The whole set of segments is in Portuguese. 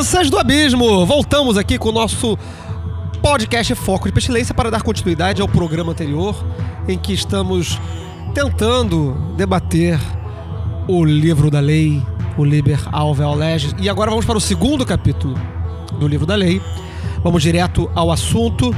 Crianças do abismo! Voltamos aqui com o nosso podcast Foco de Pestilência para dar continuidade ao programa anterior, em que estamos tentando debater o livro da lei, o Liber Alveol. E agora vamos para o segundo capítulo do livro da lei. Vamos direto ao assunto.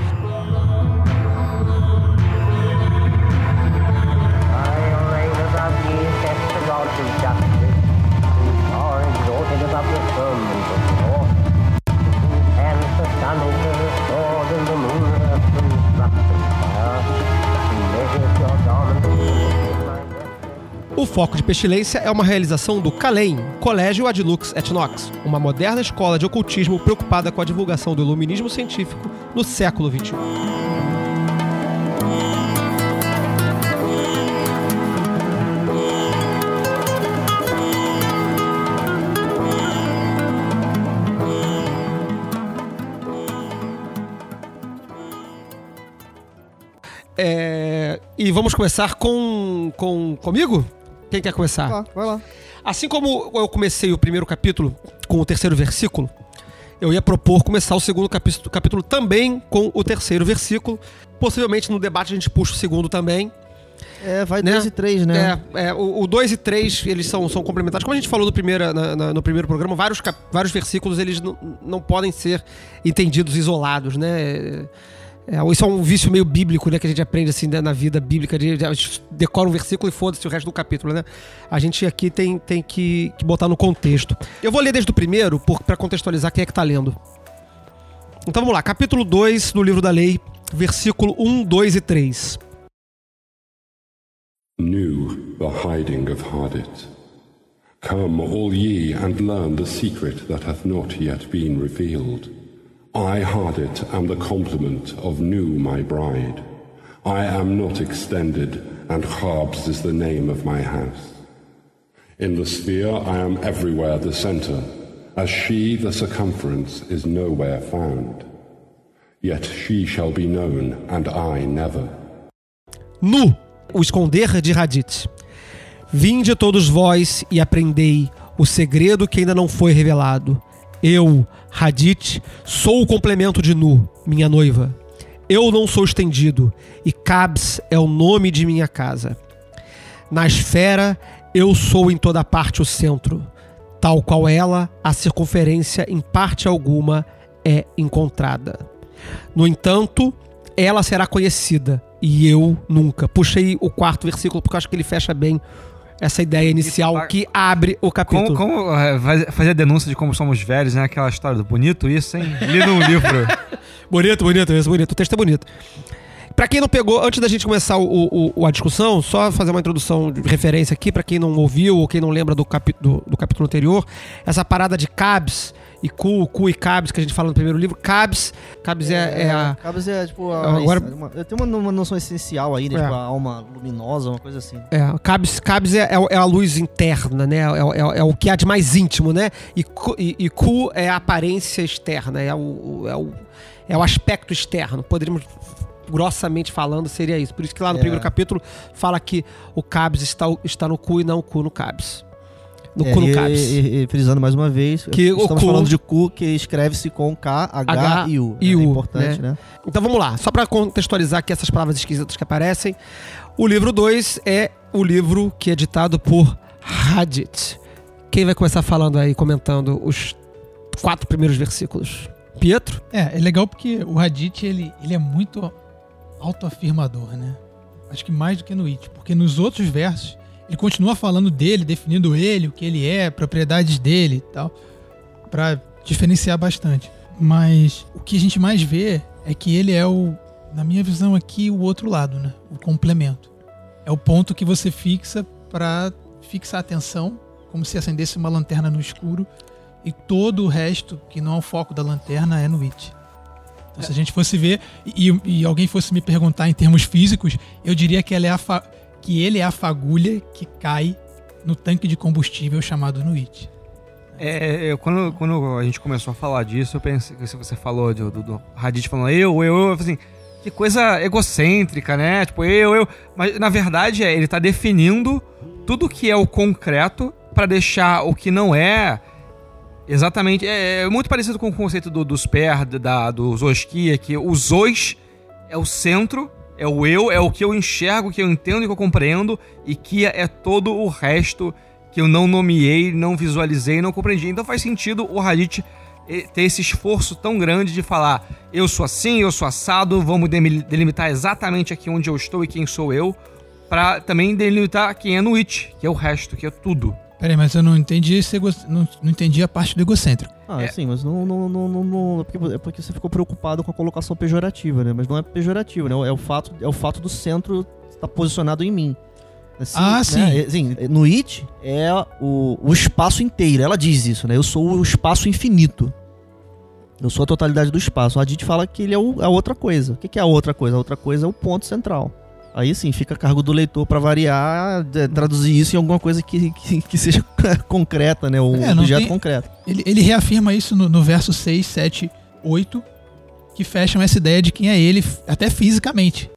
Foco de Pestilência é uma realização do CALEM, Colégio Adlux et Nox, uma moderna escola de ocultismo preocupada com a divulgação do iluminismo científico no século XXI. É, e vamos começar com, com comigo? Quem quer começar? Vai lá, vai lá. Assim como eu comecei o primeiro capítulo com o terceiro versículo, eu ia propor começar o segundo capítulo, capítulo também com o terceiro versículo. Possivelmente no debate a gente puxa o segundo também. É, vai Né? 2 e 3, né? É, é, o 2 e 3, eles são, são complementares. Como a gente falou no, primeira, na- na- no primeiro programa, vários, vários versículos eles não, não podem ser entendidos isolados, né? É, isso é um vício meio bíblico, né? Que a gente aprende assim né, na vida bíblica. De, de- a gente decora um versículo e foda-se o resto do capítulo, né? A gente aqui tem, tem que, que botar no contexto. Eu vou ler desde o primeiro pra contextualizar quem é que tá lendo. Então vamos lá, capítulo 2 do livro da lei, versículo 1, 2 e 3. knew the hiding of Hardit. Come, all ye, and learn the secret that hath not yet been revealed. I, Hardit, am the complement of Nu, my bride. I am not extended, and Harbs is the name of my house. In the sphere I am everywhere the center, as she the circumference is nowhere found. Yet she shall be known, and I never. Nu, o esconder de Radit. Vinde todos vós e aprendei o segredo que ainda não foi revelado. Eu, Radit, sou o complemento de Nu, minha noiva. Eu não sou estendido, e Cabs é o nome de minha casa. Na esfera, eu sou em toda parte o centro. Tal qual ela, a circunferência em parte alguma é encontrada. No entanto, ela será conhecida e eu nunca. Puxei o quarto versículo porque eu acho que ele fecha bem essa ideia inicial que abre o capítulo. Como, como é, faz- fazer a denúncia de como somos velhos, né? Aquela história do bonito isso, hein? Li num livro. Bonito, bonito, isso, bonito. O texto é bonito. Pra quem não pegou, antes da gente começar o, o- a discussão, só fazer uma introdução de referência aqui, pra quem não ouviu ou quem não lembra do, capi- do- do capítulo anterior, essa parada de cabs e cu, cu e cabs que a gente fala no primeiro livro. Cabs, cabs é, é a. Cabos é, tipo, a, Agora- uma, tem uma, uma noção essencial aí, né? É. Tipo, a alma luminosa, uma coisa assim. É, cabs, cabs é, é, é a luz interna, né? É, é- é o que há de mais íntimo, né? E, cu- e, e cu é a aparência externa, é o, o- é o, é o aspecto externo. Poderíamos, grossamente falando, seria isso. Por isso que lá no É. primeiro capítulo fala que o cabs está, está no cu e não o cu no cabs. No É, cu no e, cabs. e- e frisando mais uma vez, Que o estamos cu- falando de cu que escreve-se com K, H, H e U. e É U, importante, né? Então vamos lá, só pra contextualizar aqui essas palavras esquisitas que aparecem. O livro 2 é o livro que é ditado por Hadith. Quem vai começar falando aí, comentando os quatro primeiros versículos? Pietro? É, é legal porque o Hadith, ele, ele é muito autoafirmador, né? Acho que mais do que no It, porque nos outros versos ele continua falando dele, definindo ele, o que ele é, propriedades dele e tal, pra diferenciar bastante. Mas o que a gente mais vê é que ele é o, na minha visão aqui, o outro lado, né? O complemento. É o ponto que você fixa pra fixar a atenção, como se acendesse uma lanterna no escuro e todo o resto, que não é o foco da lanterna, é no It. Então, se a gente fosse ver e, e alguém fosse me perguntar em termos físicos, eu diria que, ela é a fa- que ele é a fagulha que cai no tanque de combustível chamado Nuit. É, eu- quando, quando a gente começou a falar disso, eu pensei que você falou do, do, do Hadith falando eu, eu, eu, eu assim, que coisa egocêntrica, né? Tipo, eu, eu. Mas na verdade é, ele tá definindo tudo que é o concreto pra deixar o que não é exatamente. É, é muito parecido com o conceito do, dos per, da, do Zoskia, que o Zos é o centro, é o eu, é o que eu enxergo, que eu entendo e que eu compreendo, e que é todo o resto que eu não nomeei, não visualizei, não compreendi. Então faz sentido o Hadith eh, ter esse esforço tão grande de falar: eu sou assim, eu sou assado, vamos delimitar exatamente aqui onde eu estou e quem sou eu, pra também delimitar quem é no It, que é o resto, que é tudo. Peraí, mas eu não entendi esse ego... não, não entendi a parte do egocêntrico. Ah, É. sim, mas não, não, não, não, não- é porque, é porque você ficou preocupado com a colocação pejorativa, né? Mas não é pejorativa, né? É o fato, é o fato do centro estar posicionado em mim. Assim, Ah, né? sim. Assim, no It é o, o espaço inteiro. Ela diz isso, né? Eu sou o espaço infinito. Eu sou a totalidade do espaço. A Hadith fala que ele é o- a outra coisa. O que que é a outra coisa? A outra coisa é o ponto central. Aí sim, fica a cargo do leitor pra variar, traduzir isso em alguma coisa que, que, que seja concreta, né? Um É, objeto tem- concreto. Ele, ele reafirma isso no, no verso 6, 7, 8, que fecham essa ideia de quem é ele, até fisicamente.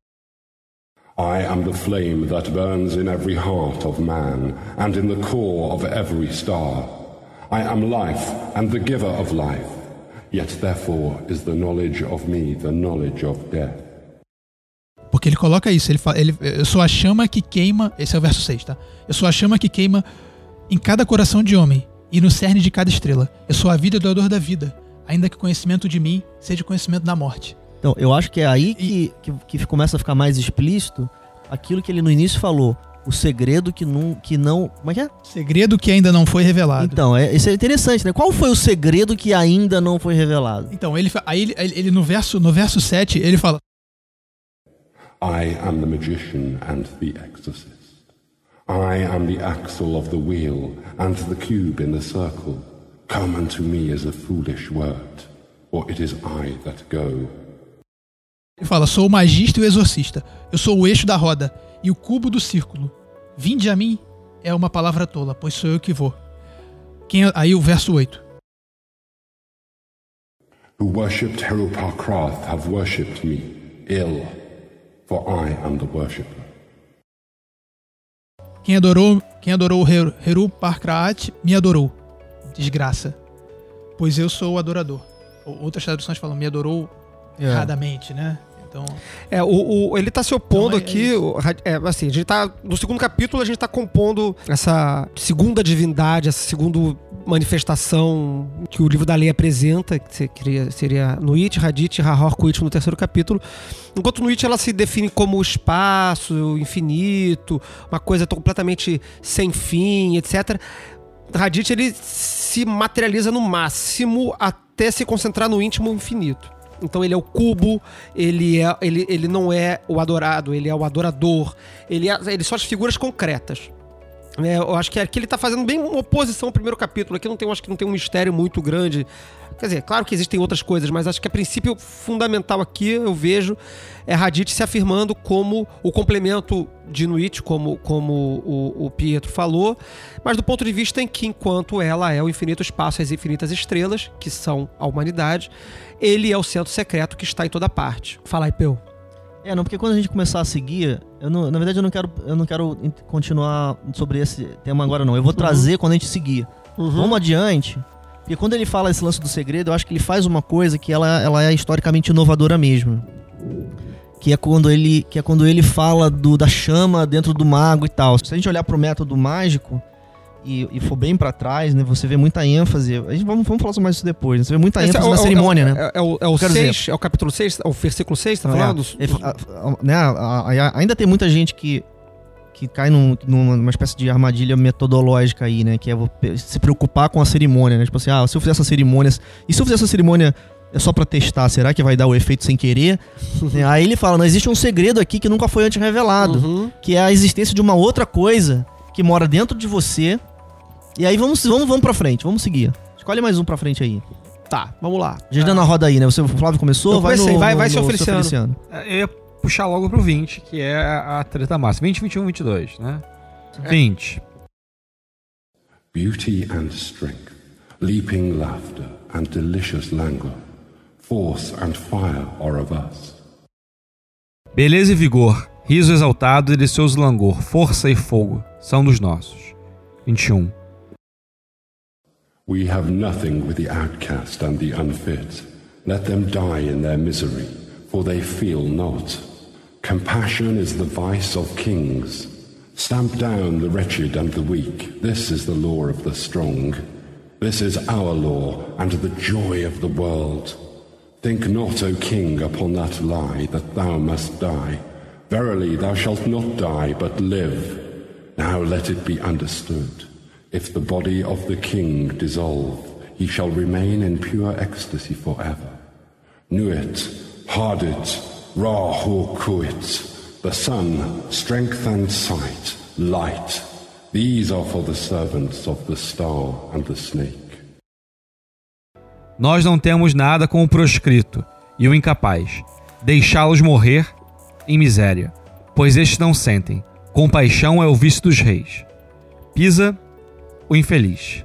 I am the flame that burns in every heart of man and in the core of every star. I am life and the giver of life. Yet therefore is the knowledge of me the knowledge of death. Porque ele coloca isso, ele fala, ele, eu sou a chama que queima, esse é o verso 6, tá? Eu sou a chama que queima em cada coração de homem e no cerne de cada estrela. Eu sou a vida e o doador da vida, ainda que o conhecimento de mim seja o conhecimento da morte. Então, eu acho que é aí que, que, que começa a ficar mais explícito aquilo que ele no início falou. O segredo que não. Que não como é que é? Segredo que ainda não foi revelado. Então, é, isso é interessante, né? Qual foi o segredo que ainda não foi revelado? Então, ele, aí ele, ele no, verso, no verso 7, ele fala: I am the magician and the exorcist. I am the axle of the wheel and the cube in the circle. Come unto me as a foolish word, for it is I that go. Ele fala: Sou o magista e o exorcista. Eu sou o eixo da roda e o cubo do círculo. Vinde a mim é uma palavra tola, pois sou eu que vou. Quem, é- aí o verso 8. Who worshipped Herupakrath have worshipped me ill, for I am the worshipper. Quem adorou, quem adorou o Heru, Heru Parkraat me adorou. Desgraça. Pois eu sou o adorador. Ou- Outras traduções falam me adorou erradamente, né? Então, É, o, o- ele tá se opondo Então, é- aqui, é é, assim, a gente tá, no segundo capítulo a gente tá compondo essa segunda divindade, essa segunda manifestação que o livro da lei apresenta, que se- seria, seria Nuit, Hadith e Rahor Kuit no terceiro capítulo. Enquanto Nuit ela se define como espaço infinito, uma coisa completamente sem fim, etc. Hadith ele se materializa no máximo até se concentrar no íntimo infinito. Então ele é o cubo, ele, é, ele, ele não é o adorado, ele é o adorador, ele, é, ele são as figuras concretas. Né? eu acho que aqui ele tá fazendo bem uma oposição ao primeiro capítulo. Aqui não tem, acho que não tem um mistério muito grande. Quer dizer, claro que existem outras coisas, mas acho que a princípio fundamental aqui eu vejo é Hadith se afirmando como o complemento de Nuit, como, como o, o Pietro falou, mas do ponto de vista em que, enquanto ela é o infinito espaço, as infinitas estrelas, que são a humanidade, ele é o centro secreto que está em toda parte. Fala aí, Peu. É, não, porque quando a gente começar a seguir, eu não- na verdade eu não quero, eu não quero in- continuar sobre esse tema agora não. Eu vou trazer quando a gente seguir. Vamos adiante. Porque quando ele fala esse lance do segredo, eu acho que ele faz uma coisa que ela, ela é historicamente inovadora mesmo. Que é quando ele, que é quando ele fala do, da chama dentro do mago e tal. Se a gente olhar pro método mágico e, e for bem pra trás, né, você vê muita ênfase. A gente, vamos, vamos falar sobre mais isso depois. né? Você vê muita Esse ênfase é o- na é cerimônia, é o- né? É, é o, é o 6, é o capítulo 6, é o versículo 6, tá falando? é, ele fa- a- a- né, ainda tem muita gente que, que cai num- numa espécie de armadilha metodológica aí, né? Que é se preocupar com a cerimônia, né? Tipo assim, ah, se eu fizer essa cerimônia. E se eu fizer essa cerimônia é só pra testar, será que vai dar o efeito sem querer? Né, aí ele fala, não existe um segredo aqui que nunca foi antes revelado. Uhum. Que é a existência de uma outra coisa que mora dentro de você. E aí vamos, vamos, vamos pra frente, vamos seguir. Escolhe mais um pra frente aí. Tá, vamos lá. Já dando a roda aí, né? Você, o Flávio começou, Eu vai comecei, no, vai- no- vai, no- seu no Feliciano. É, Eu ia puxar logo pro 20, que é a treta máxima. 20, 21, 22, né? 20. Beauty and strength, leaping laughter and delicious languor, force and fire are of us. Beleza e vigor, riso exaltado e delicioso langor, força e fogo são dos nossos. 21. We have nothing with the outcast and the unfit. Let them die in their misery, for they feel not. Compassion is the vice of kings. Stamp down the wretched and the weak. This is the law of the strong. This is our law and the joy of the world. Think not, O king, upon that lie that thou must die. Verily, thou shalt not die, but live. Now let it be understood. If the body of the king dissolve, he shall remain in pure ecstasy forever. Nuit, Hardit, Ra-Hor-Kuit, the sun, strength and sight, light. These are for the servants of the star and the snake. Nós não temos nada com o proscrito e o incapaz. Deixá-los morrer em miséria, pois estes não sentem. Compaixão é o vício dos reis. Pisa o infeliz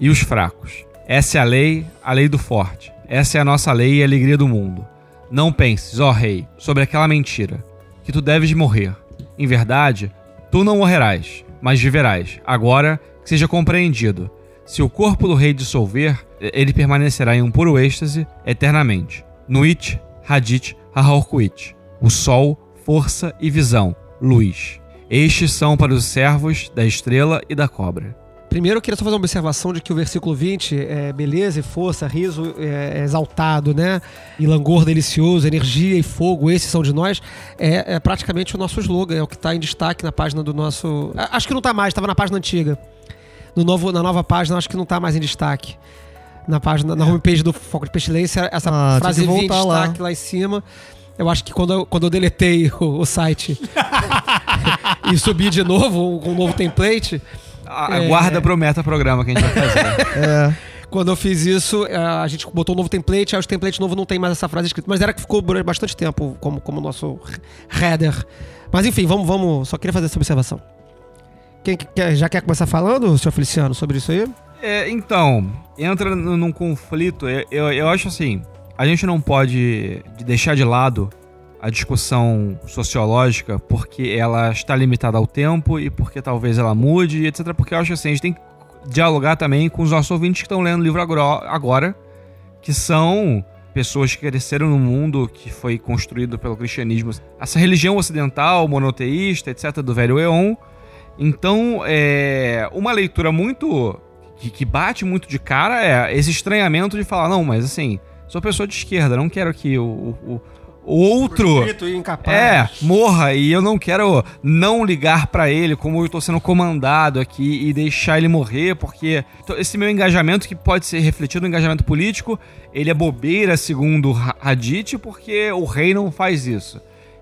e os fracos. Essa é a lei, a lei do forte. Essa é a nossa lei e a alegria do mundo. Não penses, ó rei, sobre aquela mentira, que tu deves morrer. Em verdade, tu não morrerás, mas viverás. Agora que seja compreendido. Se o corpo do rei dissolver, ele permanecerá em um puro êxtase eternamente. Nuit, Hadit, Hahaorkuit. O sol, força e visão, luz. Estes são para os servos da estrela e da cobra. Primeiro eu queria só fazer uma observação de que o versículo 20 é beleza e força, riso é, é exaltado, né? E langor delicioso, energia e fogo, esses são de nós. É, é praticamente o nosso slogan, é o que está em destaque na página do nosso. Acho que não está mais, estava na página antiga. No novo, na nova página, acho que não está mais em destaque. Na página, na homepage do Foco de Pestilência, essa Ah, frase vinha em voltar lá. lá. em cima. Eu acho que quando eu, quando eu deletei o, o site e subi de novo com um novo template, A- É. Aguarda pro meta programa que a gente vai fazer. É. Quando eu fiz isso, eh, a gente botou um novo template, aí os templates novos não tem mais essa frase escrita. Mas era que ficou durante bastante tempo como, como nosso header. Mas enfim, vamos, vamos. Só queria fazer essa observação. Quem que- quer- já quer começar falando, senhor Feliciano, sobre isso aí? É, então, entra num conflito. Eu, eu, eu acho assim: a gente não pode de- deixar de lado a discussão sociológica porque ela está limitada ao tempo e porque talvez ela mude, etc. Porque eu acho assim: a gente tem que dialogar também com os nossos ouvintes que estão lendo o livro agora, que são pessoas que cresceram num mundo que foi construído pelo cristianismo. Essa religião ocidental, monoteísta, etc., do velho Eon. Então, é uma leitura muito. Que, bate muito de cara é esse estranhamento de falar: não, mas assim, sou pessoa de esquerda, não quero que o, o outro. incapaz. É, morra e eu não quero não ligar pra ele como eu tô sendo comandado aqui e deixar ele morrer, porque esse meu engajamento que pode ser refletido no engajamento político, ele é bobeira segundo Hadith, porque o rei não faz isso.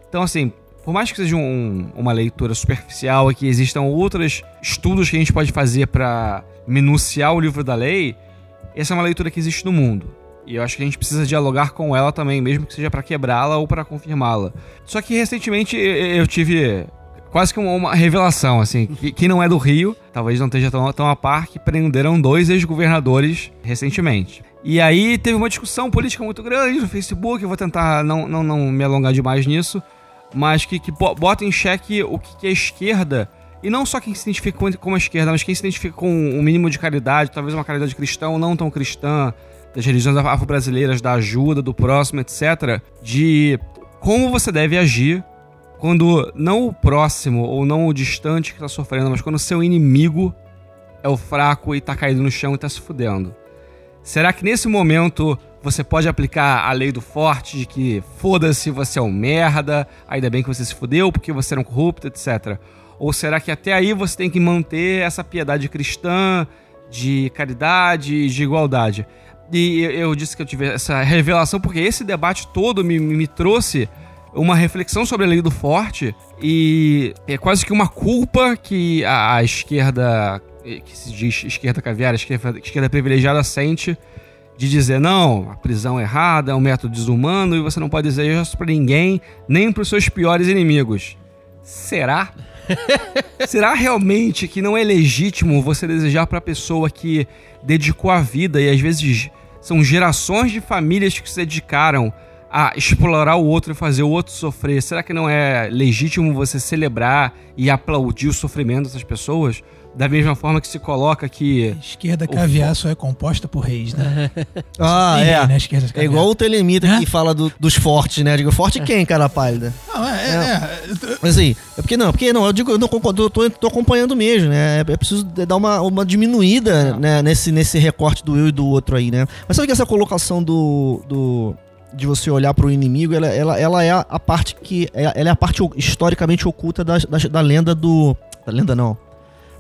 Então assim, por mais que seja um- uma leitura superficial e que existam outros estudos que a gente pode fazer pra minuciar o livro da lei, essa é uma leitura que existe no mundo. E eu acho que a gente precisa dialogar com ela também, mesmo que seja pra quebrá-la ou pra confirmá-la. Só que recentemente eu tive quase que uma, revelação, assim, que, não é do Rio, talvez não esteja tão, tão a par, que prenderam dois ex-governadores recentemente. E aí teve uma discussão política muito grande no Facebook, eu vou tentar não, não, não me alongar demais nisso, mas que, que bo- bota em xeque o que, é esquerda, e não só quem se identifica com- a esquerda, mas quem se identifica com um mínimo de caridade, talvez uma caridade cristã ou não tão cristã, das religiões afro-brasileiras, da ajuda, do próximo, etc., de como você deve agir quando não o próximo ou não o distante que tá sofrendo, mas quando o seu inimigo é o fraco e tá caído no chão e tá se fudendo. Será que nesse momento você pode aplicar a lei do forte de que foda-se, você é um merda, ainda bem que você se fudeu porque você era um corrupto, etc. Ou será que até aí você tem que manter essa piedade cristã, de caridade, de igualdade? E eu- disse que eu tive essa revelação porque esse debate todo me, me trouxe uma reflexão sobre a lei do forte e é quase que uma culpa que a, a esquerda eh, que se diz esquerda caviar, esquerda, esquerda privilegiada, sente de dizer, não, a prisão é errada, é um método desumano e você não pode desejar isso pra ninguém, nem pros seus piores inimigos. Será? Será realmente que não é legítimo você desejar pra pessoa que dedicou a vida e às vezes são gerações de famílias que se dedicaram a explorar o outro e fazer o outro sofrer? Será que não é legítimo você celebrar e aplaudir o sofrimento dessas pessoas? Da mesma forma que se coloca que. Esquerda caviar só é composta por reis, né? Ah, Ninguém, é. né, esquerda É igual o Telemita Hã? que fala do- dos fortes, né? Eu digo, forte quem, cara pálida? Não, é, é, é. Mas assim, é porque não, porque não, eu digo, eu não concordo, eu tô, tô acompanhando mesmo, né? É, é preciso dar uma, uma diminuída né, nesse, nesse recorte do eu e do outro aí, né? Mas sabe que essa colocação do. do de você olhar pro inimigo, ela, ela, ela é a, parte que. é- Ela é a parte o- historicamente oculta da, da, da lenda do. Da lenda não.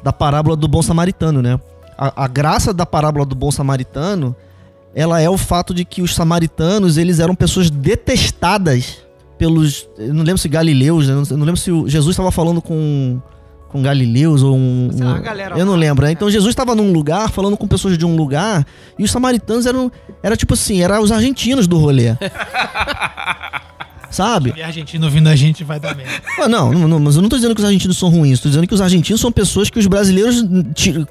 Da parábola do bom samaritano, né? A, a graça da parábola do bom samaritano ela é o fato de que os samaritanos eles eram pessoas detestadas pelos eu não lembro se galileus né? eu não lembro se Jesus estava falando com com galileus ou um, Sei lá, galera eu não lembro né? né? então Jesus estava num lugar falando com pessoas de um lugar e os samaritanos eram era tipo assim era os argentinos do rolê sabe E argentino ouvindo a gente vai dar merda. ah, não, não, não, mas eu não tô dizendo que os argentinos são ruins, tô dizendo que os argentinos são pessoas que os brasileiros,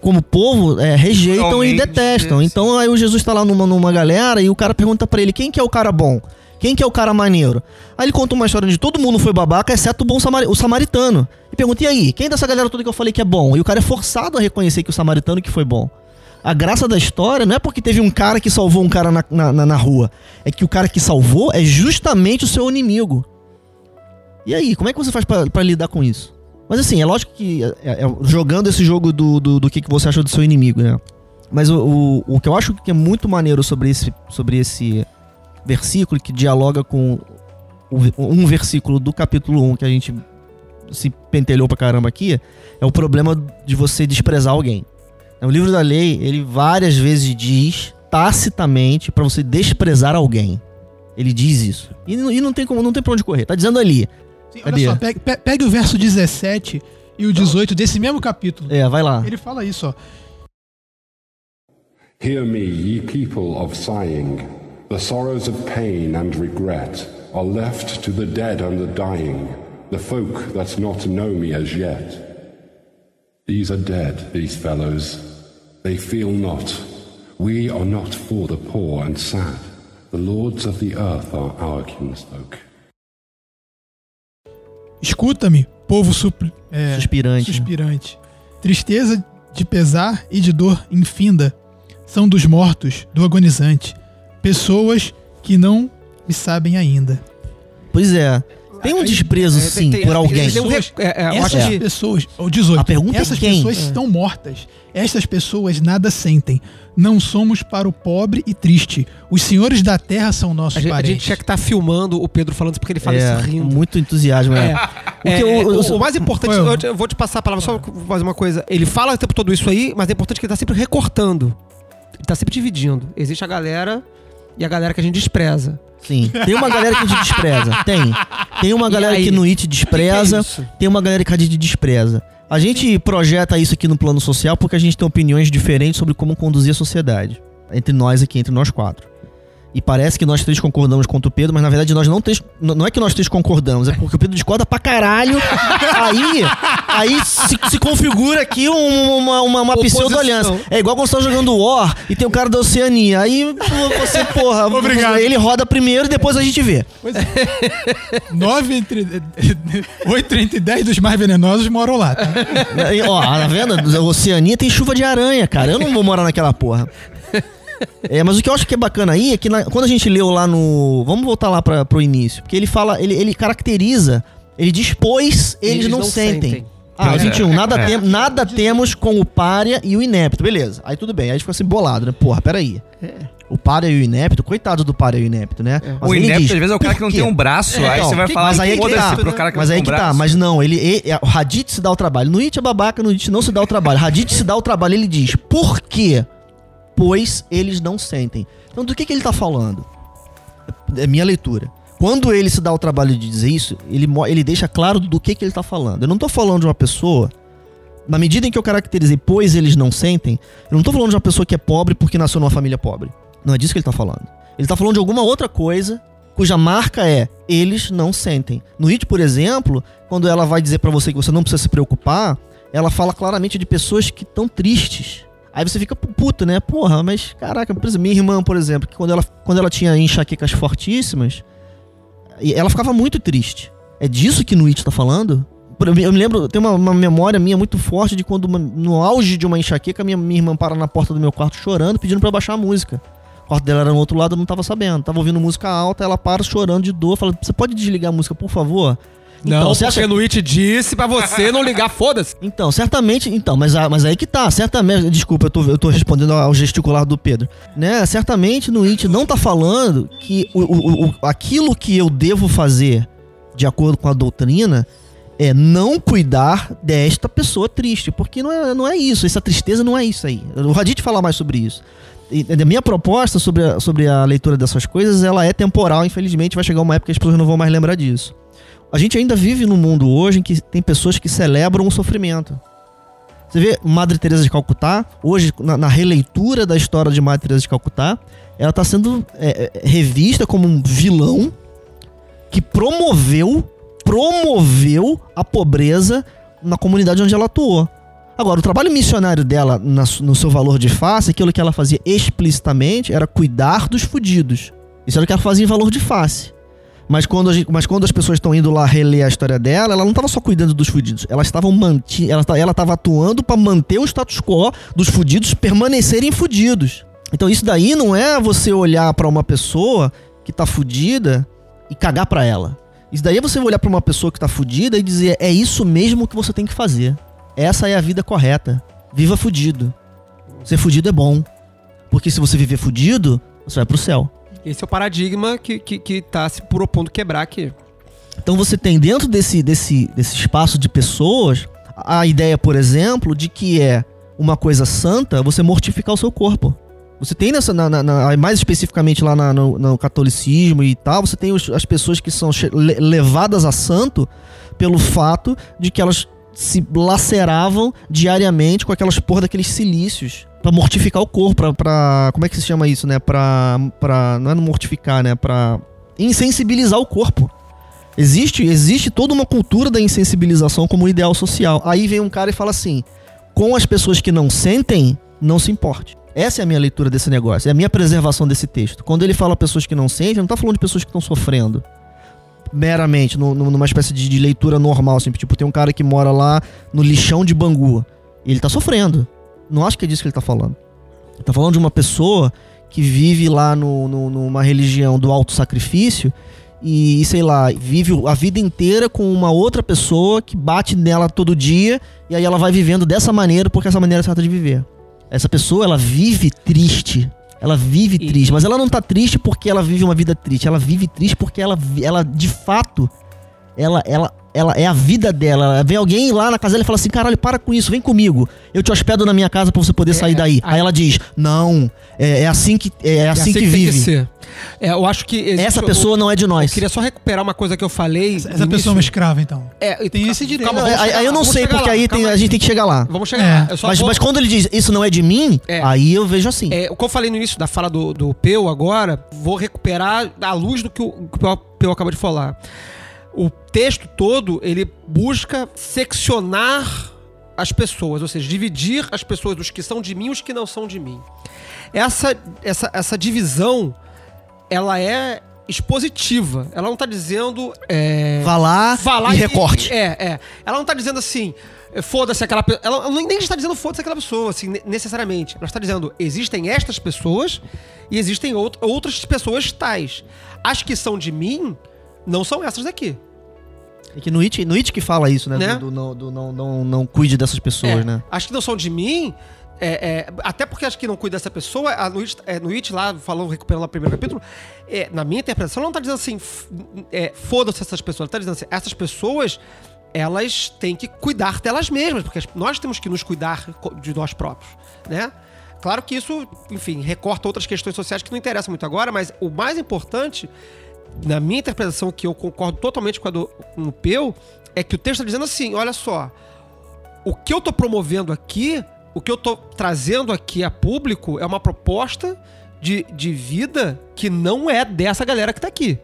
como povo, é, rejeitam e detestam. Então aí o Jesus tá lá numa, numa galera e o cara pergunta pra ele: quem que é o cara bom? Quem que é o cara maneiro? Aí ele conta uma história de todo mundo foi babaca, exceto o bom samari- o samaritano. E pergunta: e aí? Quem dessa galera toda que eu falei que é bom? E o cara é forçado a reconhecer que o samaritano que foi bom. A graça da história não é porque teve um cara que salvou um cara na, na, na- rua. É que o cara que salvou é justamente o seu inimigo. E aí, como é que você faz pra lidar com isso? Mas assim, é lógico que é- é- jogando esse jogo do, do, do que, que você achou do seu inimigo, né? Mas o, o, o que eu acho que é muito maneiro sobre esse, sobre esse versículo, que dialoga com o- um versículo do capítulo 1 que a gente se pentelhou pra caramba aqui, é o problema de você desprezar alguém. O livro da lei, ele várias vezes diz, tacitamente, pra você desprezar alguém. Ele diz isso. E, não- e não tem como, não tem pra onde correr. Tá dizendo ali. Sim, olha só, pegue, pe- pegue o verso 17 e o 18 desse mesmo capítulo. É, vai lá. Ele fala isso, ó. Hear me, ye people of sighing. The sorrows of pain and regret are left to the dead and the dying, the folk that not know me as yet. These are dead, these fellows. They feel not. We are not for the poor and sad. The lords of the earth are our kinsfolk. Escuta-me, povo supli- é, Suspirante. suspirante. Tristeza de pesar e de dor infinda são dos mortos, do agonizante. Pessoas que não me sabem ainda. Pois é. Tem um desprezo, É, sim, tem- por tem- alguém. é, é, eu Essas que pessoas, ou 18, A pergunta é essas quem? pessoas É. estão mortas. Essas pessoas nada sentem. Não somos para o pobre e triste. Os senhores da terra são nossos a gente, a parentes. gente tinha que estar filmando o Pedro falando isso porque ele fala É, isso rindo. muito entusiasmo, É, é. O é, que eu- o, o mais importante, eu, eu vou te passar a palavra só pra fazer uma coisa. Ele fala o tempo todo isso aí, mas é importante que ele tá sempre recortando. Ele tá sempre dividindo. Existe a galera e a galera que a gente despreza. Sim. Tem uma galera que a gente despreza. Tem. Tem uma galera que no IT Que que despreza. é tem uma galera que a gente despreza. A gente projeta isso aqui no plano social porque a gente tem opiniões diferentes sobre como conduzir a sociedade. Entre nós aqui, entre nós quatro. E parece que nós três concordamos contra o Pedro, mas na verdade nós não três, não é que nós três concordamos, é porque o Pedro discorda pra caralho. aí aí se, se configura aqui um- uma, uma, uma pseudo-aliança. É igual quando você tá jogando War e tem o cara da Oceania. Aí você, porra, Obrigado. ele roda primeiro e depois a gente vê. Pois é. Nove entre. Oito entre dez dos mais venenosos moram lá, tá? Ó, tá vendo? A Oceania tem chuva de aranha, cara. Eu não vou morar naquela porra. É, mas o que eu acho que é bacana aí é que na- quando a gente leu lá no. Vamos voltar lá pra, pro início. Porque ele fala, ele, ele caracteriza, ele diz, pois eles, não, sentem. Ah, Pois é. 21. Nada, É. tem- nada temos com o párea e o inepto. Beleza. Aí tudo bem. Aí a gente fica assim bolado, né? Porra, peraí. O párea e o inepto, coitado do párea e o inepto, né? Mas o inepto, diz, às vezes, é o cara que não tem um braço. É, aí então, você vai que- falar, mas aí é que tá. pro cara que Mas não aí tem que um tá, mas não, ele, ele- o Hadith se dá o trabalho. No It é babaca, no It não se dá o trabalho. Hadith se dá o trabalho, ele diz, por quê? Pois eles não sentem. Então do que, que ele tá falando? É minha leitura. Quando ele se dá o trabalho de dizer isso, ele, ele deixa claro do que, que ele tá falando. Eu não tô falando de uma pessoa na medida em que eu caracterizei, pois eles não sentem, eu não tô falando de uma pessoa que é pobre porque nasceu numa família pobre. Não é disso que ele tá falando. Ele tá falando de alguma outra coisa cuja marca é eles não sentem. No It, por exemplo, quando ela vai dizer pra você que você não precisa se preocupar, ela fala claramente de pessoas que estão tristes. Aí você fica puto, né? Porra, mas caraca, por exemplo, minha irmã, por exemplo, que quando ela, quando ela tinha enxaquecas fortíssimas, ela ficava muito triste. É disso que no It tá falando? Eu me lembro, tem uma, uma memória minha muito forte de quando, no auge de uma enxaqueca, minha, minha irmã para na porta do meu quarto chorando, pedindo eu baixar a música. O quarto dela era no outro lado, eu não tava sabendo. Tava ouvindo música alta, ela para chorando de dor, fala: Você pode desligar a música, por favor? Não, você porque acha- no It disse pra você não ligar, foda-se. então, certamente. Então, mas, a- mas aí que tá. Certamente. Desculpa, eu tô, eu tô respondendo ao gesticular do Pedro. Né? Certamente no IT não tá falando que o, o- o- aquilo que eu devo fazer de acordo com a doutrina é não cuidar desta pessoa triste. Porque não é, não é isso. Essa tristeza não é isso aí. O Radit fala mais sobre isso. E a minha proposta sobre a, sobre a leitura dessas coisas, ela é temporal, infelizmente. Vai chegar uma época que as pessoas não vão mais lembrar disso. A gente ainda vive num mundo hoje em que tem pessoas que celebram o sofrimento. Você vê Madre Teresa de Calcutá, hoje, na, na releitura da história de Madre Teresa de Calcutá, ela está sendo é, é, revista como um vilão que promoveu, promoveu a pobreza na comunidade onde ela atuou. Agora, o trabalho missionário dela, na no seu valor de face, aquilo que ela fazia explicitamente era cuidar dos fudidos. Isso era o que ela fazia em valor de face. Mas quando, gente- mas quando as pessoas estão indo lá reler a história dela, ela não estava só cuidando dos fudidos. Elas estavam manti ela ela estava atuando para manter o status quo dos fudidos permanecerem fudidos. Então isso daí não é você olhar para uma pessoa que tá fudida e cagar pra ela. Isso daí é você olhar pra uma pessoa que tá fudida e dizer: "É isso mesmo que você tem que fazer. Essa é a vida correta. Viva fudido. Ser fudido é bom. Porque se você viver fudido, você vai pro céu." Esse é o paradigma que, que, que tá se propondo quebrar aqui. Então você tem dentro desse, desse, desse espaço de pessoas a ideia, por exemplo, de que é uma coisa santa você mortificar o seu corpo. Você tem nessa, na- na- mais especificamente lá na- no, no catolicismo e tal, você tem os- as pessoas que são levadas a santo pelo fato de que elas se laceravam diariamente com aquelas porra daqueles silícios Pra mortificar o corpo, pra, pra- como é que se chama isso, né? Pra, pra não é mortificar, né? Pra insensibilizar o corpo. Existe, existe toda uma cultura da insensibilização como ideal social. Aí vem um cara e fala assim: com as pessoas que não sentem, não se importe. Essa é a minha leitura desse negócio, é a minha preservação desse texto. Quando ele fala pessoas que não sentem, não tá falando de pessoas que estão sofrendo. Meramente, no- numa espécie de, de leitura normal, assim, tipo, tem um cara que mora lá no lixão de Bangu. E ele tá sofrendo. Não acho que é disso que ele tá falando. Ele tá falando de uma pessoa que vive lá no, no- numa religião do auto-sacrifício e, sei lá, vive a vida inteira com uma outra pessoa que bate nela todo dia e aí ela vai vivendo dessa maneira porque essa maneira é certa de viver. Essa pessoa, ela vive triste. Ela vive E- triste, mas ela não tá triste porque ela vive uma vida triste. Ela vive triste porque ela, ela de fato, ela, ela, ela é a vida dela. Vem alguém lá na casa dela e fala assim: caralho, para com isso, vem comigo. Eu te hospedo na minha casa pra você poder sair daí. Aí ela diz: não, é, é assim que é, assim que tem vive. ser. É, eu acho que. existe- Essa eu- pessoa não é de Eu, nós. queria só recuperar uma coisa que eu falei. Essa, essa pessoa é uma escrava, então. É, e- Tem esse direito. Calma, aí, chegar aí eu não sei, porque lá, aí tem- a gente tem que chegar lá. Vamos chegar É. lá. Eu só Mas, vou- mas quando ele diz isso não é de mim, É. aí eu vejo assim. É, o que eu falei no início da fala do, do Peu agora, vou recuperar à luz do que o, que o Peu acabou de falar. O texto todo, ele busca seccionar as pessoas, ou seja, dividir as pessoas dos que são de mim e os que não são de mim. Essa, essa, essa divisão, ela é expositiva. Ela não tá dizendo... é, Vá lá Vá lá e recorte. É, é. Ela não tá dizendo assim, foda-se aquela pessoa. Ela nem está dizendo foda-se aquela pessoa, assim, ne- necessariamente. Ela está dizendo, existem estas pessoas e existem out- outras pessoas tais. As que são de mim não são essas daqui. É que no It, no It que fala isso, né? Né? Do, do não, do não, não, não cuide dessas pessoas, É, né? As que não são de mim. é, é, até porque as que não cuidam dessa pessoa, a Nuit, é, Nuit lá, falou, recuperando o primeiro capítulo, é, na minha interpretação, ela não tá dizendo assim, é, foda-se essas pessoas. Ela tá dizendo assim, essas pessoas, elas têm que cuidar delas mesmas, porque nós temos que nos cuidar de nós próprios, né? Claro que isso, enfim, recorta outras questões sociais que não interessam muito agora, mas o mais importante, na minha interpretação, que eu concordo totalmente com a do com o Peu, é que o texto está dizendo assim: olha só, o que eu tô promovendo aqui, o que eu tô trazendo aqui a público é uma proposta de, de vida que não é dessa galera que tá aqui.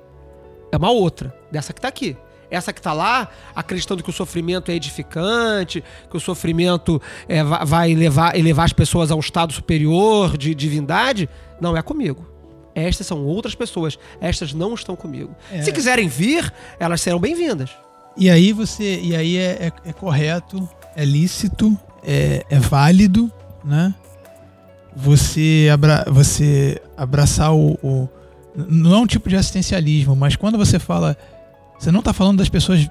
É uma outra, dessa que tá aqui. Essa que tá lá, acreditando que o sofrimento é edificante, que o sofrimento é, va- vai levar, elevar as pessoas a um estado superior de divindade, não é comigo. Estas são outras pessoas. Estas não estão comigo. É. Se quiserem vir, elas serão bem-vindas. E aí você. E aí é, é- é correto, é lícito, é, é válido, né? Você, abra, você abraçar o, o- Não é um tipo de assistencialismo, mas quando você fala. Você não está falando das pessoas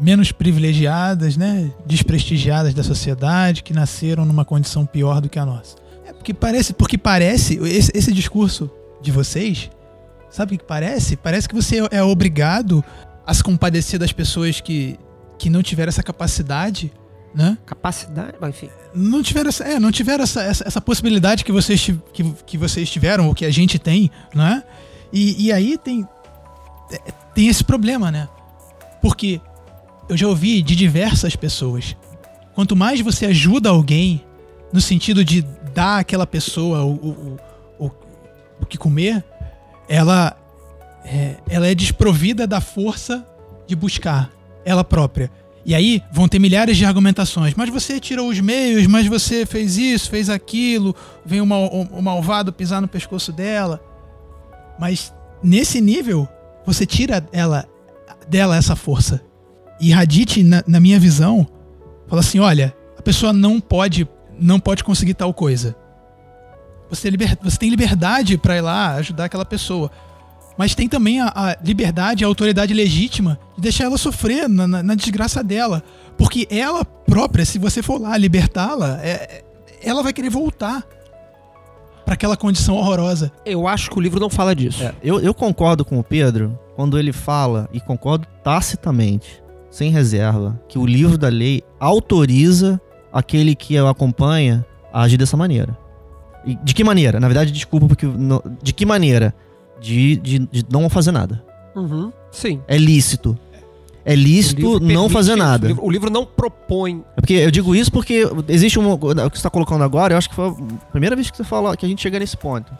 menos privilegiadas, né? Desprestigiadas da sociedade, que nasceram numa condição pior do que a nossa. É porque parece. Porque parece. Esse, esse discurso de vocês. Sabe o que parece? Parece que você é obrigado a se compadecer das pessoas que, que não tiveram essa capacidade, né? Capacidade, enfim. Não tiveram essa, é, não tiveram essa, essa, essa possibilidade que vocês, que, que vocês tiveram, ou que a gente tem, né? E, e aí tem, tem esse problema, né? Porque eu já ouvi de diversas pessoas. Quanto mais você ajuda alguém, no sentido de dar àquela pessoa o, o que comer, ela é, ela é desprovida da força de buscar ela própria. E aí vão ter milhares de argumentações. Mas você tirou os meios, mas você fez isso, fez aquilo, vem o, mal, o, o malvado pisar no pescoço dela. Mas nesse nível, você tira ela, dela essa força. E Hadith, na, na minha visão, fala assim: olha, a pessoa não pode, não pode conseguir tal coisa. Você, liber, você tem liberdade para ir lá ajudar aquela pessoa. Mas tem também a, a liberdade, a autoridade legítima de deixar ela sofrer na, na- na desgraça dela. Porque ela própria, se você for lá libertá-la, é- é- ela vai querer voltar para aquela condição horrorosa. Eu acho que o livro não fala disso. É, eu, eu concordo com o Pedro quando ele fala, e concordo tacitamente, sem reserva, que o livro da lei autoriza aquele que o acompanha a agir dessa maneira. De que maneira? Na verdade, desculpa, porque. não- de que maneira? De, de, de não fazer nada. Uhum, sim. É lícito. É lícito não fazer nada. O livro, o livro não propõe. É porque eu digo isso porque existe um. O que você está colocando agora, eu acho que foi a primeira vez que você fala que a gente chega nesse ponto.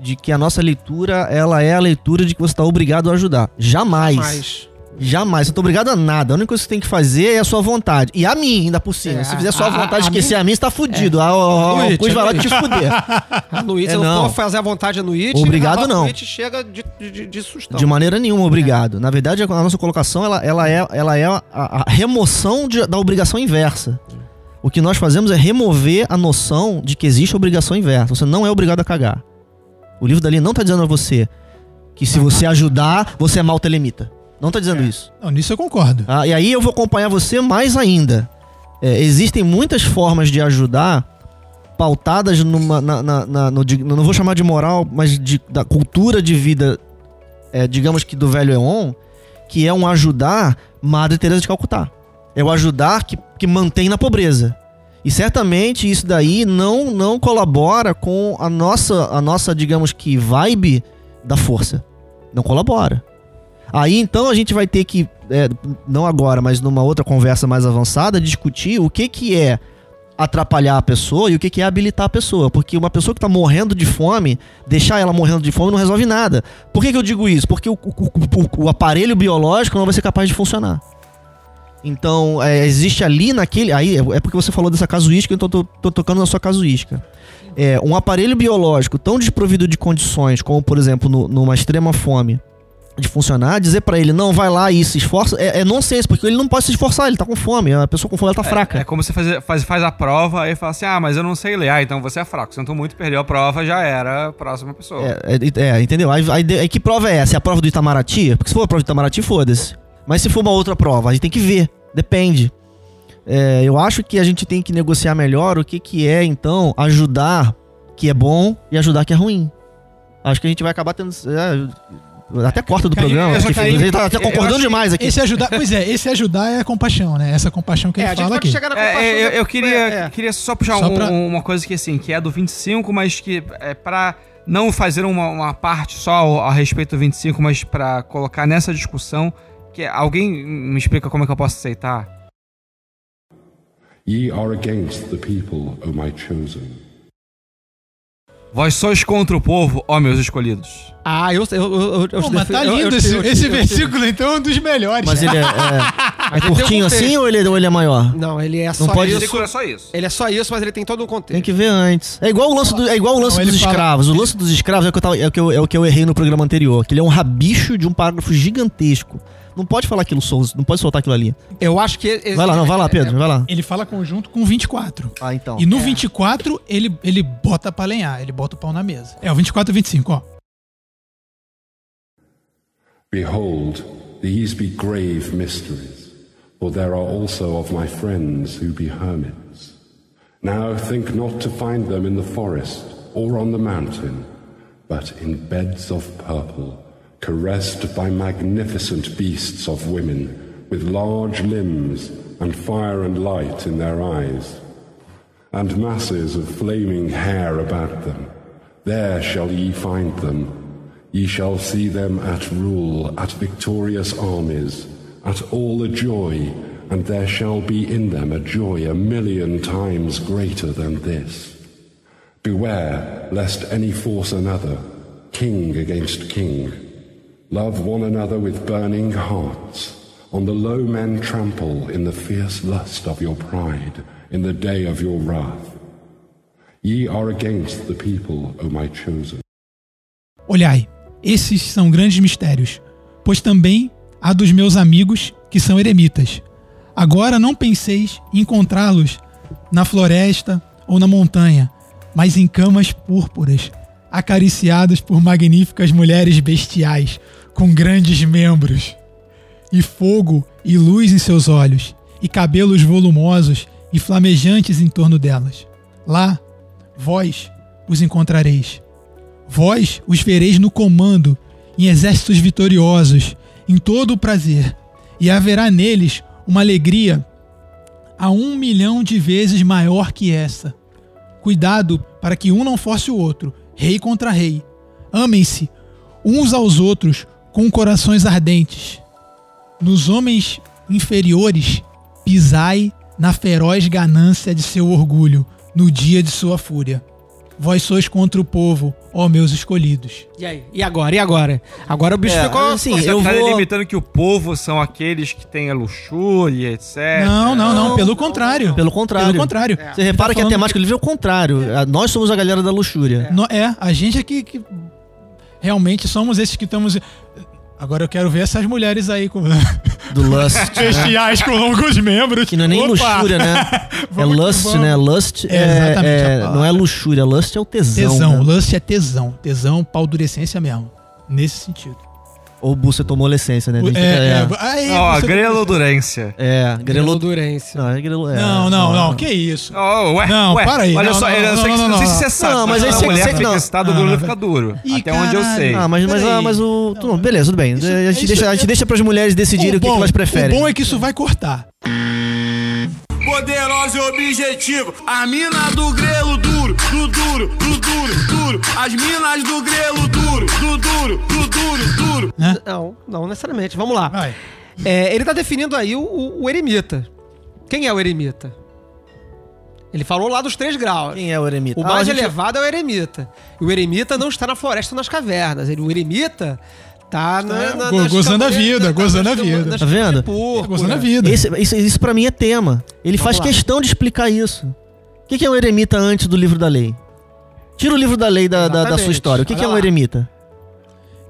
De que a nossa leitura, ela é a leitura de que você está obrigado a ajudar. Jamais. Mas Jamais. Não tá obrigado a nada. A única coisa que você tem que fazer é a sua vontade. E a mim, ainda por cima. É, Se fizer a- só a a- vontade de a esquecer mim- a mim, você tá fudido. Ah, ó, ó, Luiz, o Cus vai lá te fuder. a Nuit, É, eu não. for fazer a vontade da Nuit, Obrigado, a não. Nuit chega de, de, de sustão. De maneira nenhuma, obrigado. Na verdade, a nossa colocação ela, ela é, ela é a, a remoção de- da obrigação inversa. O que nós fazemos é remover a noção de que existe obrigação inversa. Você não é obrigado a cagar. O livro dali não tá dizendo a você que se você ajudar, você é mal telemita. Não tá dizendo isso. Não, nisso eu concordo. Ah, e aí eu vou acompanhar você mais ainda. É, existem muitas formas de ajudar pautadas numa. Na, na- na- no, não vou chamar de moral, mas de, da cultura de vida, é, digamos que do velho Eon, que é um ajudar Madre Teresa de Calcutá. É o ajudar que, que mantém na pobreza. E certamente isso daí não, não colabora com a nossa, a nossa, digamos que, vibe da força. Não colabora. Aí então a gente vai ter que, é, não agora, mas numa outra conversa mais avançada, discutir o que, que é atrapalhar a pessoa e o que, que é habilitar a pessoa. Porque uma pessoa que tá morrendo de fome, deixar ela morrendo de fome não resolve nada. Por que, que eu digo isso? Porque o, o- o- aparelho biológico não vai ser capaz de funcionar. Então, é, existe ali naquele. Aí é porque você falou dessa casuística, então tô, tô tocando na sua casuística. É, um aparelho biológico tão desprovido de condições, como por exemplo no- numa extrema fome, de funcionar, dizer pra ele, não, vai lá e se esforça, é, é nonsense, porque ele não pode se esforçar, ele tá com fome, a pessoa com fome ela tá fraca. É como você faz, faz, faz a prova e fala assim: ah, mas eu não sei ler. Ah, então você é fraco. Você não muito, perdeu a prova, já era a próxima pessoa. É, é, é, entendeu? Aí, aí, aí que prova é essa? É a prova do Itamaraty? Porque se for a prova do Itamaraty, foda-se. Mas se for uma outra prova, a gente tem que ver. Depende. É, eu acho que a gente tem que negociar melhor o que, que é, então, ajudar que é bom e ajudar que é ruim. Acho que a gente vai acabar tendo. É, até corta do Caiu- programa. porque a gente tá até eu concordando acho- demais aqui. Esse ajudar, pois é, esse ajudar é a compaixão, né? Essa compaixão que É, a ele gente fala aqui. chegar na É, compaixão é, eu, eu queria, é, é. queria só puxar Só um- pra- um- uma coisa que assim, que é do 25, mas que é pra não fazer uma, uma parte só a respeito do 25, mas pra colocar nessa discussão, que é- alguém me explica como é que eu posso aceitar? Ye are against the people, O my chosen. Vós sois contra o povo, ó meus escolhidos. Ah, eu eu eu, eu, Pô, mas tá eu- lindo eu- esse, esse versículo, então é um dos melhores. Mas ele é, é, é curtinho assim ou ele, ou ele é maior? Não, ele é só pode- isso. é só isso. Ele é só isso, mas ele tem todo um contexto. Tem que ver antes. É igual o lance, do, é igual o lance Não, dos fala- escravos. O lance dos escravos é o, que eu tava- é, o que eu, é o que eu errei no programa anterior. Que ele é um rabicho de um parágrafo gigantesco. Não pode falar aquilo, Souza. Não pode soltar aquilo ali. Eu acho que. esse- Vai lá, não, vai lá, Pedro. Vai lá. Ele fala conjunto com 24. Ah, então. E no 24, ele, ele bota pra lenhar, ele bota o pau na mesa. É, o 24 e 25, ó. Behold, these be grave mysteries, for there are also of my friends who be hermits. Now think not to find them in the forest or on the mountain, but in beds of purple, caressed by magnificent beasts of women, with large limbs and fire and light in their eyes, and masses of flaming hair about them. There shall ye find them. Ye shall see them at rule, at victorious armies, at all a joy, and there shall be in them a joy a million times greater than this. Beware lest any force another, king against king. Love one another with burning hearts. On the low men trample in the fierce lust of your pride, in the day of your wrath. Ye are against the people, O my chosen. Olhai, esses são grandes mistérios, pois também há dos meus amigos que são eremitas. Agora não penseis encontrá-los na floresta ou na montanha, mas em camas púrpuras, acariciados por magníficas mulheres bestiais, com grandes membros, e fogo e luz em seus olhos, e cabelos volumosos e flamejantes em torno delas. Lá, vós os encontrareis. Vós os vereis no comando, em exércitos vitoriosos, em todo o prazer, e haverá neles uma alegria a um milhão de vezes maior que essa. Cuidado para que um não force o outro, rei contra rei. Amem-se uns aos outros com corações ardentes. Nos homens inferiores, pisai na feroz ganância de seu orgulho, no dia de sua fúria. Vós sois contra o povo, ó meus escolhidos. E aí? E agora? E agora? Agora o bicho É, ficou. assim, Você eu tá vou... limitando que o povo são aqueles que têm a luxúria, etc. Não, não, não, pelo contrário. Pelo contrário. Pelo contrário. Você repara Tá que a temática do livro é o contrário. A- Nós somos a galera da luxúria. No- É, a gente aqui que realmente somos esses que estamos. Agora eu quero ver essas mulheres aí com Do lust. né? bestiais com longos membros. Que não é nem Opa! luxúria, né? É lust, né? Lust É, é, é- não é luxúria, lust é o tesão. Tesão, né? lust é tesão. Tesão, pau durecência mesmo. Nesse sentido. Ou buça tomolescência, né? É, é, é, aí, Ó, você- grelodurência. é, grelo... Grelodurência. Não, é grelo... é, Não, não, não, que isso. Oh, ué, Não, ué, para aí. Olha Não, só, não, eu não, sei não, não sei não. se você sabe. Não, mas aí você- mulher você- fica não. excitada, o Não, grelo não, fica duro. Ih, Até onde eu caralho. sei. Ah, mas, mas, ah, mas o... bem, beleza, tudo bem. Isso- a, gente isso- deixa, a gente deixa pras mulheres decidirem o, que, que elas preferem. O bom é que isso vai cortar. Poderosa e objetivo. A mina do grelo duro, do duro, do duro, duro. As minas do grelo duro, do duro, do duro, duro. Não, não necessariamente. Vamos lá. Vai. É, ele tá definindo aí o, o- o eremita. Quem é o eremita? Ele falou lá dos três graus. Quem é o eremita? O Ah, mais gente- elevado é o eremita. E o eremita não está na floresta ou nas cavernas. Ele, o eremita tá na, na, Go- gozando a vida, nas gozando a vida. Tá vendo? púrpura. Gostando da vida. Esse, isso, isso pra mim é tema. Ele faz lá. questão de explicar isso. O que, é um eremita antes do livro da lei? Tira o livro da lei da, da, da sua história. O que, que é um eremita?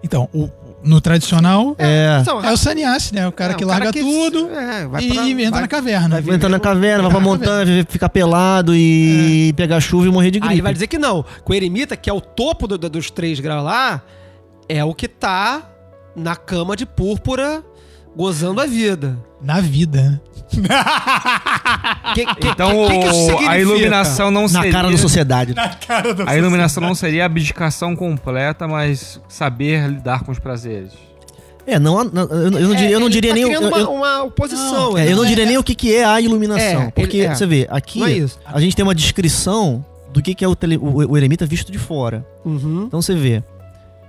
Então, o- no tradicional, É. É o sannyasi, né? O cara É, que larga que- tudo é, vai e pra- entra vai- na caverna. Vai entrar na caverna, vai pra montanha, viver- ficar pelado e pegar chuva e morrer de Aí ele gripe. vai dizer que não. Que o eremita, que é o topo do- do- dos três graus lá, é o que tá na cama de púrpura gozando a vida. Na vida. Que- que- Então que- que que isso o- a iluminação não Na seria... cara da sociedade. Na cara do A iluminação não seria a abdicação completa, mas saber lidar com os prazeres. É, não, não- eu, não- eu não É, diria, eu não diria tá nem. o- criando Eu, uma, eu- uma oposição. é, ele eu não é- diria nem o que, que é a iluminação. É, porque, ele- é. você vê, aqui Não é a gente tem uma descrição do que, que é o, tele- o- o eremita visto de fora. Uhum. Então você vê.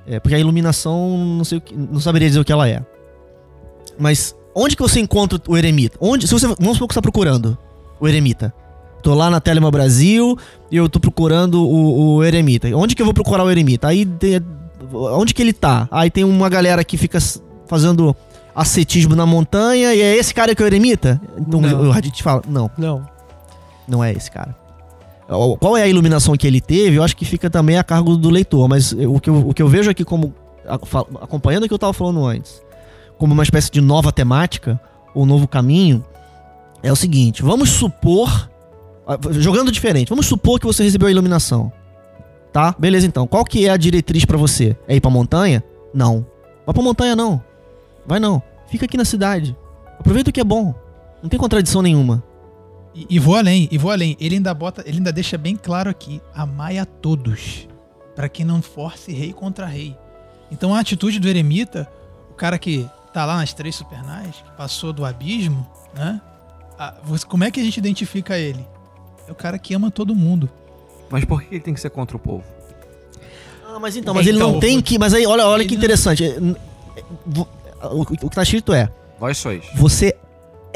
É, porque a iluminação, não sei o que, não saberia dizer o que ela é. Mas onde que você encontra o eremita? Onde, se você, vamos supor que você está procurando. o eremita. Tô lá na Telema Brasil e eu tô procurando o, o eremita. Onde que eu vou procurar o eremita? Aí tem- onde que ele tá? Aí tem uma galera que fica fazendo ascetismo na montanha e é esse cara que é o eremita? Então Não. o Hadith fala, não, Não. não é esse cara. Qual é a iluminação que ele teve? Eu acho que fica também a cargo do leitor, mas o que eu, o que eu vejo aqui como acompanhando o que eu tava falando antes, como uma espécie de nova temática ou novo caminho, é o seguinte: vamos supor, jogando diferente, vamos supor que você recebeu a iluminação, tá? Beleza, então. Qual que é a diretriz pra você? É ir pra montanha? Não. Vai pra montanha não. Vai não. Fica aqui na cidade. Aproveita o que é bom. Não tem contradição nenhuma. E, e vou além, e vou além. Ele ainda bota, ele ainda deixa bem claro aqui: amai a todos, Pra que não force rei contra rei. Então a atitude do eremita, o cara que tá lá nas três supernais, que passou do abismo, né? Você- como é que a gente identifica ele? É o cara que ama todo mundo. Mas por que ele tem que ser contra o povo? Ah, mas então, mas ele Então, não tem que. Mas aí, olha, olha que não- interessante. É, n- é, vo- O, o que tá escrito é: Vós sois. você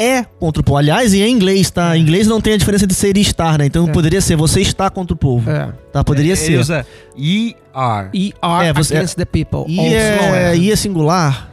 é contra o povo. Aliás, e em inglês, tá? Em inglês não tem a diferença de ser e estar, né? Então É. poderia ser você está contra o povo. É. Tá? Poderia Ele ser. usa E-R. E are É, você- against the people. I Also é, are. I é singular.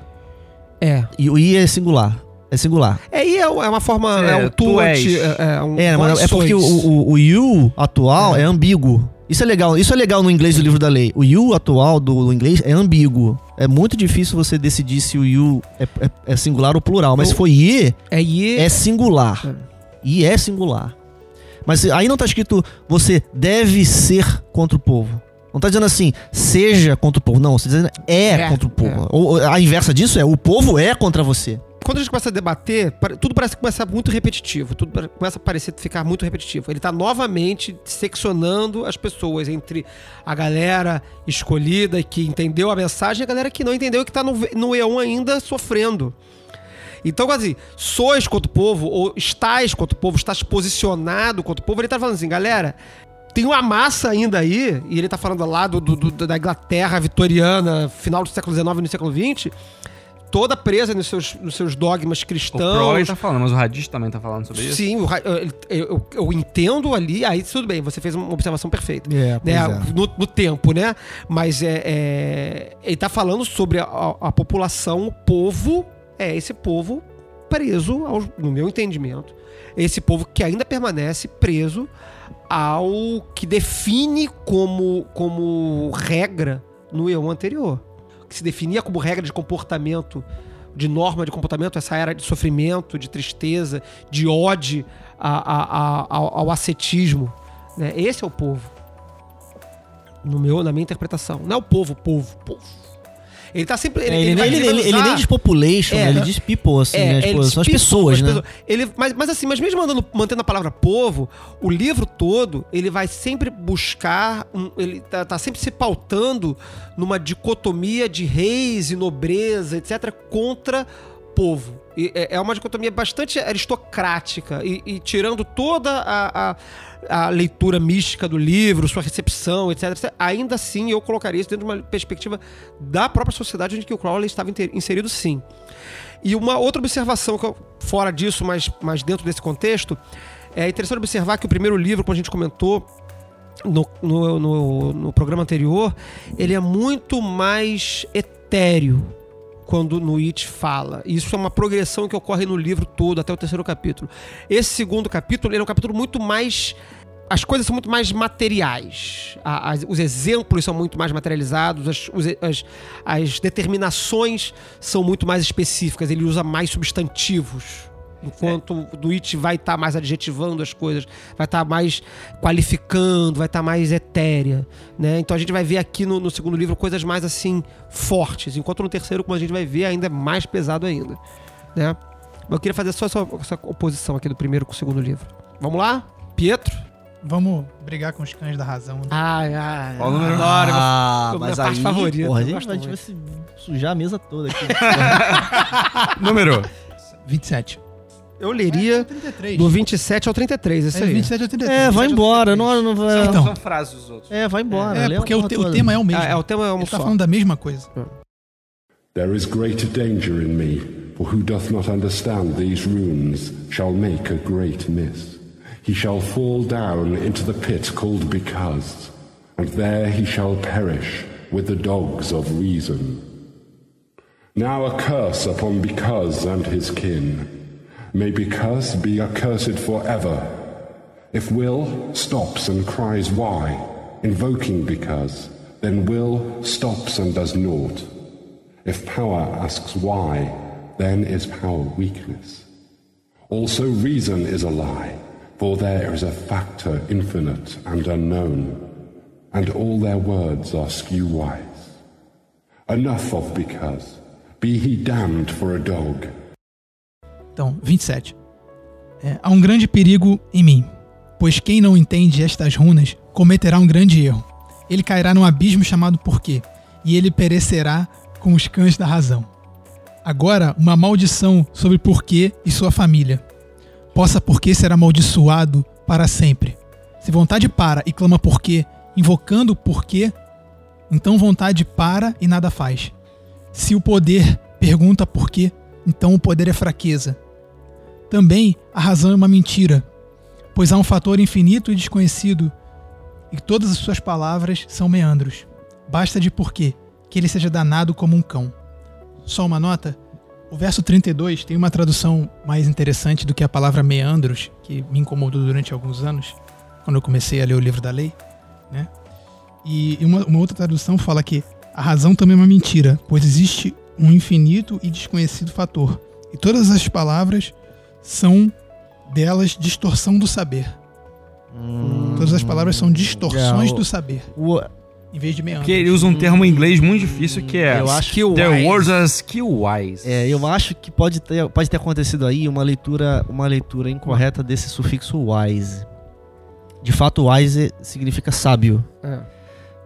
É. E o I é singular. É singular. É, e é, é uma forma. É, É, um tu tu, és. é, é um É, mas é porque o, o, o you atual é. ambíguo. Isso é legal. Isso é legal no inglês do livro da lei. O you atual do, do inglês é ambíguo. É muito difícil você decidir se o you é, é- é singular ou plural. Mas se for I, É e é singular. E é singular. Mas aí não tá escrito você deve ser contra o povo. Não tá dizendo assim, seja contra o povo. Não, você tá dizendo é, É, contra o povo. é. Ou a inversa disso é o povo é contra você. Quando a gente começa a debater, tudo parece começar muito repetitivo. Tudo começa a parecer ficar muito repetitivo. Ele tá novamente seccionando as pessoas entre a galera escolhida que entendeu a mensagem e a galera que não entendeu e que tá no, no E1 ainda sofrendo. Então, assim, sois contra o povo, ou estás contra o povo, estás posicionado contra o povo, ele tá falando assim, galera, tem uma massa ainda aí, e ele tá falando lá do, do- do- da Inglaterra vitoriana, final do século XIX no século XX, toda presa nos seus, nos seus dogmas O cristãos. Crowley tá falando, mas o Hadith também tá falando sobre isso. Sim, o eu, eu- eu entendo ali, aí tudo bem, você fez uma observação perfeita. É, Né, no, no tempo, né? Mas é, é, ele tá falando sobre a, a- a população, o povo, é esse povo preso, aos- no meu entendimento, esse povo que ainda permanece preso ao que define como, como regra no EON anterior. Que se definia como regra de comportamento, de norma de comportamento, essa era de sofrimento, de tristeza, de ode a- a- a- ao, ao ascetismo. Né? Esse é o povo. No meu, na minha interpretação. Não é o povo, povo, povo. Ele tá sempre. É, ele, vai- ele, vai ele- ele usar- nem diz population, É. né? ele diz people, assim, né? Tipo, ele são as explicou pessoas, né? Ele, mas, mas assim, mas mesmo mandando, mantendo a palavra povo, o livro todo, ele vai sempre buscar, um- ele tá, tá sempre se pautando numa dicotomia de reis e nobreza, etc., contra povo. E é é uma dicotomia bastante aristocrática e, e tirando toda a, a- a leitura mística do livro, sua recepção, etc, etc, ainda assim eu colocaria isso dentro de uma perspectiva da própria sociedade onde que o Crowley estava inserido, sim. E uma outra observação, fora disso, mas, mas dentro desse contexto, é interessante observar que o primeiro livro, como a gente comentou no, no, no, no programa anterior, ele é muito mais etéreo quando no It fala. Isso é uma progressão que ocorre no livro todo, até o terceiro capítulo. Esse segundo capítulo ele é um capítulo muito mais. As coisas são muito mais materiais. A- os exemplos são muito mais materializados, as, os- as- as determinações são muito mais específicas. Ele usa mais substantivos. Enquanto o do It vai estar mais adjetivando as coisas, vai estar mais qualificando, vai estar mais etérea. Né? Então a gente vai ver aqui no, no segundo livro coisas mais assim fortes, enquanto no terceiro, como a gente vai ver, ainda é mais pesado ainda. Né? Mas eu queria fazer só essa, essa oposição aqui do primeiro com o segundo livro. Vamos lá? Pietro? Vamos brigar com os cães da razão. né? Ai, ai. Qual o número? Adoro. Ah, minha mas parte aí, favorita, porra, a eu gente vai, muito. vai se sujar a mesa toda aqui. Número. 27. Eu leria 33. do 27 ao 33, isso É, aí. 27 a 33. é, vai embora. Não, não vai... Então. São frases os outros. É, vai embora. É, porque o, te- o tema é o mesmo. Ah, é, o tema é um Ele tá só. falando da mesma coisa. There is greater danger in me, for who doth not understand these runes shall make a great miss. he shall fall down into the pit called Because, and there he shall perish with the dogs of reason. Now a curse upon Because and his kin. May Because be accursed forever. If Will stops and cries why, invoking Because, then Will stops and does naught. If power asks why, then is power weakness. Also reason is a lie, for there is a factor infinite and unknown, and all their words are skew wise. Enough of because. Be he damned for a dog. Então, 27. É, há um grande perigo em mim, pois quem não entende estas runas cometerá um grande erro. Ele cairá num abismo chamado Porquê, e ele perecerá com os cães da razão. Agora, uma maldição sobre Porquê e sua família. Possa Porquê ser amaldiçoado para sempre. Se vontade para e clama Porquê, invocando Porquê, então vontade para e nada faz. Se o poder pergunta por quê, então o poder é fraqueza. Também a razão é uma mentira, pois há um fator infinito e desconhecido, e todas as suas palavras são meandros. Basta de porquê que ele seja danado como um cão. Só uma nota: o verso 32 tem uma tradução mais interessante do que a palavra meandros, que me incomodou durante alguns anos, quando eu comecei a ler o livro da lei. Né? E uma, uma outra tradução fala que a razão também é uma mentira, pois existe um infinito e desconhecido fator. E todas as palavras são delas distorção do saber. Todas as palavras são distorções É, o- do saber, O- em vez de meandros. Porque ele usa um termo em inglês muito difícil que é Eu acho Skill The wise. words are skill wise. é, eu acho que pode ter, pode ter acontecido aí uma leitura, uma leitura incorreta desse sufixo wise. De fato, wise significa sábio. É.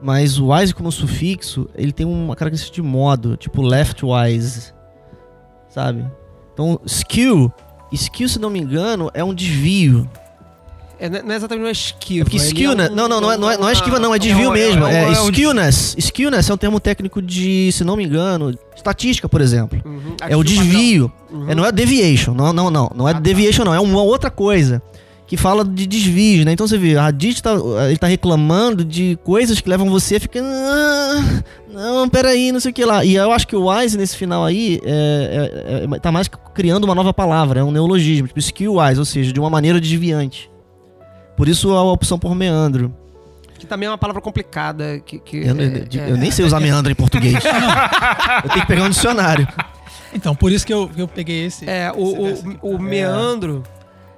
Mas o wise como sufixo, ele tem uma característica de modo, tipo leftwise, sabe? Então, skill, skill, se não me engano, é um desvio. É, não é- é exatamente uma esquiva. É skill, é né? um- Não, não, não é, não é, não é esquiva, não, é desvio é um- mesmo. é É, skillness. Skillness é um termo técnico de, se não me engano, estatística, por exemplo. Uhum, É o desvio. Uhum. É, não é deviation, não, não, não. Não é Ah, tá. deviation, não. É uma outra coisa. Que fala de desvios, né? Então você vê, a Hadith tá, ele tá reclamando de coisas que levam você a ficar. "Ah, não, peraí, não sei o que lá. E eu acho que o wise nesse final aí é, é- é- tá mais criando uma nova palavra, é um neologismo, tipo skill wise, ou seja, de uma maneira desviante. Por isso a opção por meandro. Que também é uma palavra complicada. Que, que Eu, é- eu- é- eu nem sei usar meandro em português. eu tenho que pegar um dicionário. Então, por isso que eu, eu peguei esse. É, o, esse aqui. o, o meandro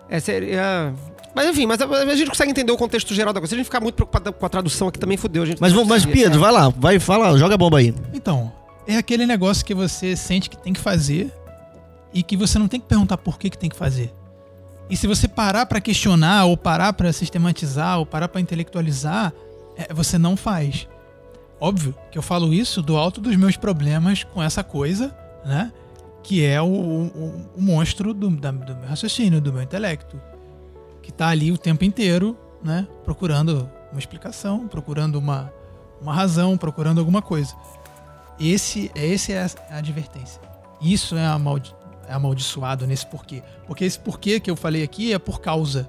é, seria. Mas enfim, mas a, a gente consegue entender o contexto geral da coisa. Se a gente ficar muito preocupado com a tradução aqui, também fudeu. A gente Mas, mas. Pedro, vai lá, vai, fala, joga a bomba aí. Então, é aquele negócio que você sente que tem que fazer e que você não tem que perguntar por que, que tem que fazer. E se você parar pra questionar, ou parar pra sistematizar, ou parar pra intelectualizar, é, você não faz. Óbvio que eu falo isso do alto dos meus problemas com essa coisa, né? Que é o, o- o monstro do, da- do meu raciocínio, do meu intelecto. Que tá ali o tempo inteiro, né? Procurando uma explicação, procurando uma, uma razão, procurando alguma coisa. Esse, esse é a advertência. Isso é, amaldi é amaldiçoado nesse porquê. Porque esse porquê que eu falei aqui é por causa.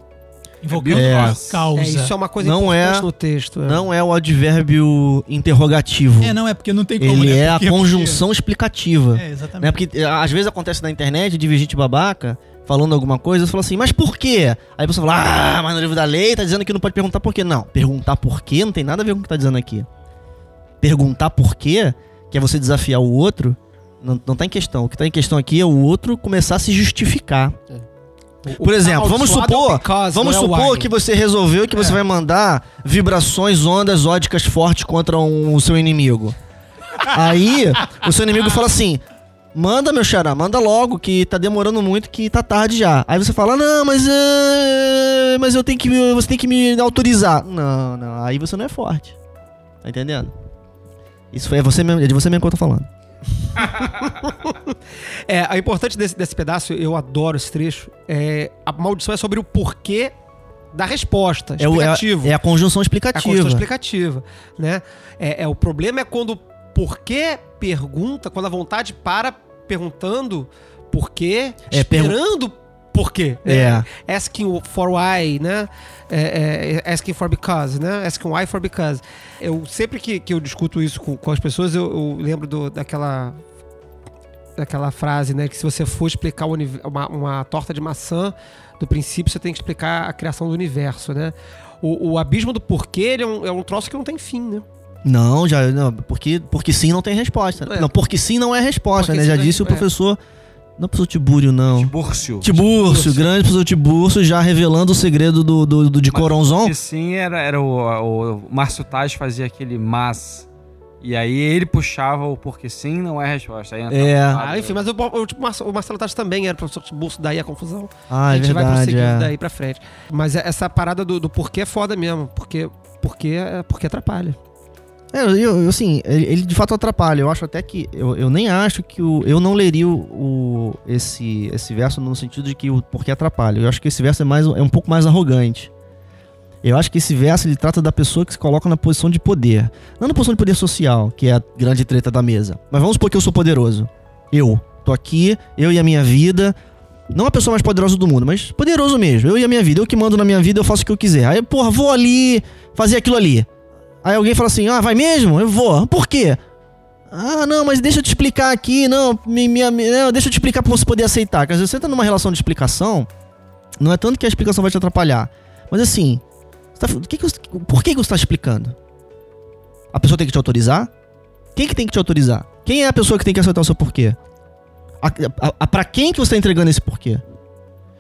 Invocando É. por causa. É, isso é uma coisa Não importante é- no texto. é. Não é o advérbio interrogativo. É, não, é porque não tem como. Ele né? é a Porque- conjunção explicativa. É, exatamente. Né? Porque eh, às vezes acontece na internet de ver gente babaca falando alguma coisa, você fala assim, mas por quê? Aí a pessoa fala, ah, mas no livro da lei tá dizendo que não pode perguntar por quê. Não, perguntar por quê não tem nada a ver com o que tá dizendo aqui. Perguntar por quê, que é você desafiar o outro, não, não tá em questão. O que tá em questão aqui é o outro começar a se justificar. O- Por exemplo, vamos amaldiçoado é supor, because, vamos é o supor que você resolveu que você É. vai mandar vibrações, ondas ódicas fortes contra um- o seu inimigo. Aí, o seu inimigo fala assim: manda, meu xará, manda logo, que tá demorando muito, que tá tarde já. Aí você fala: não, mas. é, mas eu tenho que. Você tem que me autorizar. Não, não, aí você não é forte. Tá entendendo? Isso foi, é, você mesmo, é de você mesmo que eu tô falando. É, a importante desse, desse pedaço, eu adoro esse trecho, é a maldição é sobre o porquê da resposta, É, o- é, explicativo. é a conjunção É a explicativa. condição explicativa, né? É, é, o problema é quando porquê pergunta, quando a vontade para perguntando porquê, É, esperando por quê. É. Asking for why, né? É, é, asking for because, né? Asking why for because. Eu, sempre que, que eu discuto isso com, com as pessoas, eu, eu lembro do- daquela daquela frase, né? Que se você for explicar o uma, uma torta de maçã, do princípio você tem que explicar a criação do universo, né? O, o abismo do porquê ele é, um, é um troço que não tem fim, né? Não, já. Não, porque, porque sim não tem resposta. É. Não, porque sim não é resposta, Porque né? Já é- disse o é. professor. Não é o professor Tibúrio, não. Tibúrcio. Tibúrcio, grande professor Tibúrcio, já revelando o segredo do, do, do de Coronzon. Sim, era, era o, o Márcio Taz fazia aquele mas. E aí ele puxava o porque sim não é resposta. Aí entrava É. Ah, enfim, mas o, o, tipo, o Marcelo Tati também era professor de bolso, daí a confusão. Ah, a é gente vai verdade. prosseguindo É. daí pra frente. Mas é- essa parada do, do porquê é foda mesmo. Porque, porque, é- porque atrapalha. É, eu, assim, ele, de fato atrapalha. Eu acho até que. Eu, eu nem acho que o. Eu não leria o, o- esse, esse verso no sentido de que o porquê atrapalha. Eu acho que esse verso é, mais, é um pouco mais arrogante. Eu acho que esse verso ele trata da pessoa que se coloca na posição de poder. Não na posição de poder social, que é a grande treta da mesa. Mas vamos supor que eu sou poderoso. Eu. Tô aqui, eu e a minha vida. Não a pessoa mais poderosa do mundo, mas poderoso mesmo. Eu e a minha vida. Eu que mando na minha vida, eu faço o que eu quiser. Aí, porra, vou ali fazer aquilo ali. Aí alguém fala assim: Ah, vai mesmo? Eu vou. Por quê? Ah, não, mas deixa eu te explicar aqui. Não, me- me- não deixa eu te explicar pra você poder aceitar. Quer dizer, você tá numa relação de explicação. Não é tanto que a explicação vai te atrapalhar. Mas assim, tá- que que por que, que você tá explicando? A pessoa tem que te autorizar? Quem que tem que te autorizar? Quem é a pessoa que tem que aceitar o seu porquê? A, a, a- pra quem que você tá entregando esse porquê?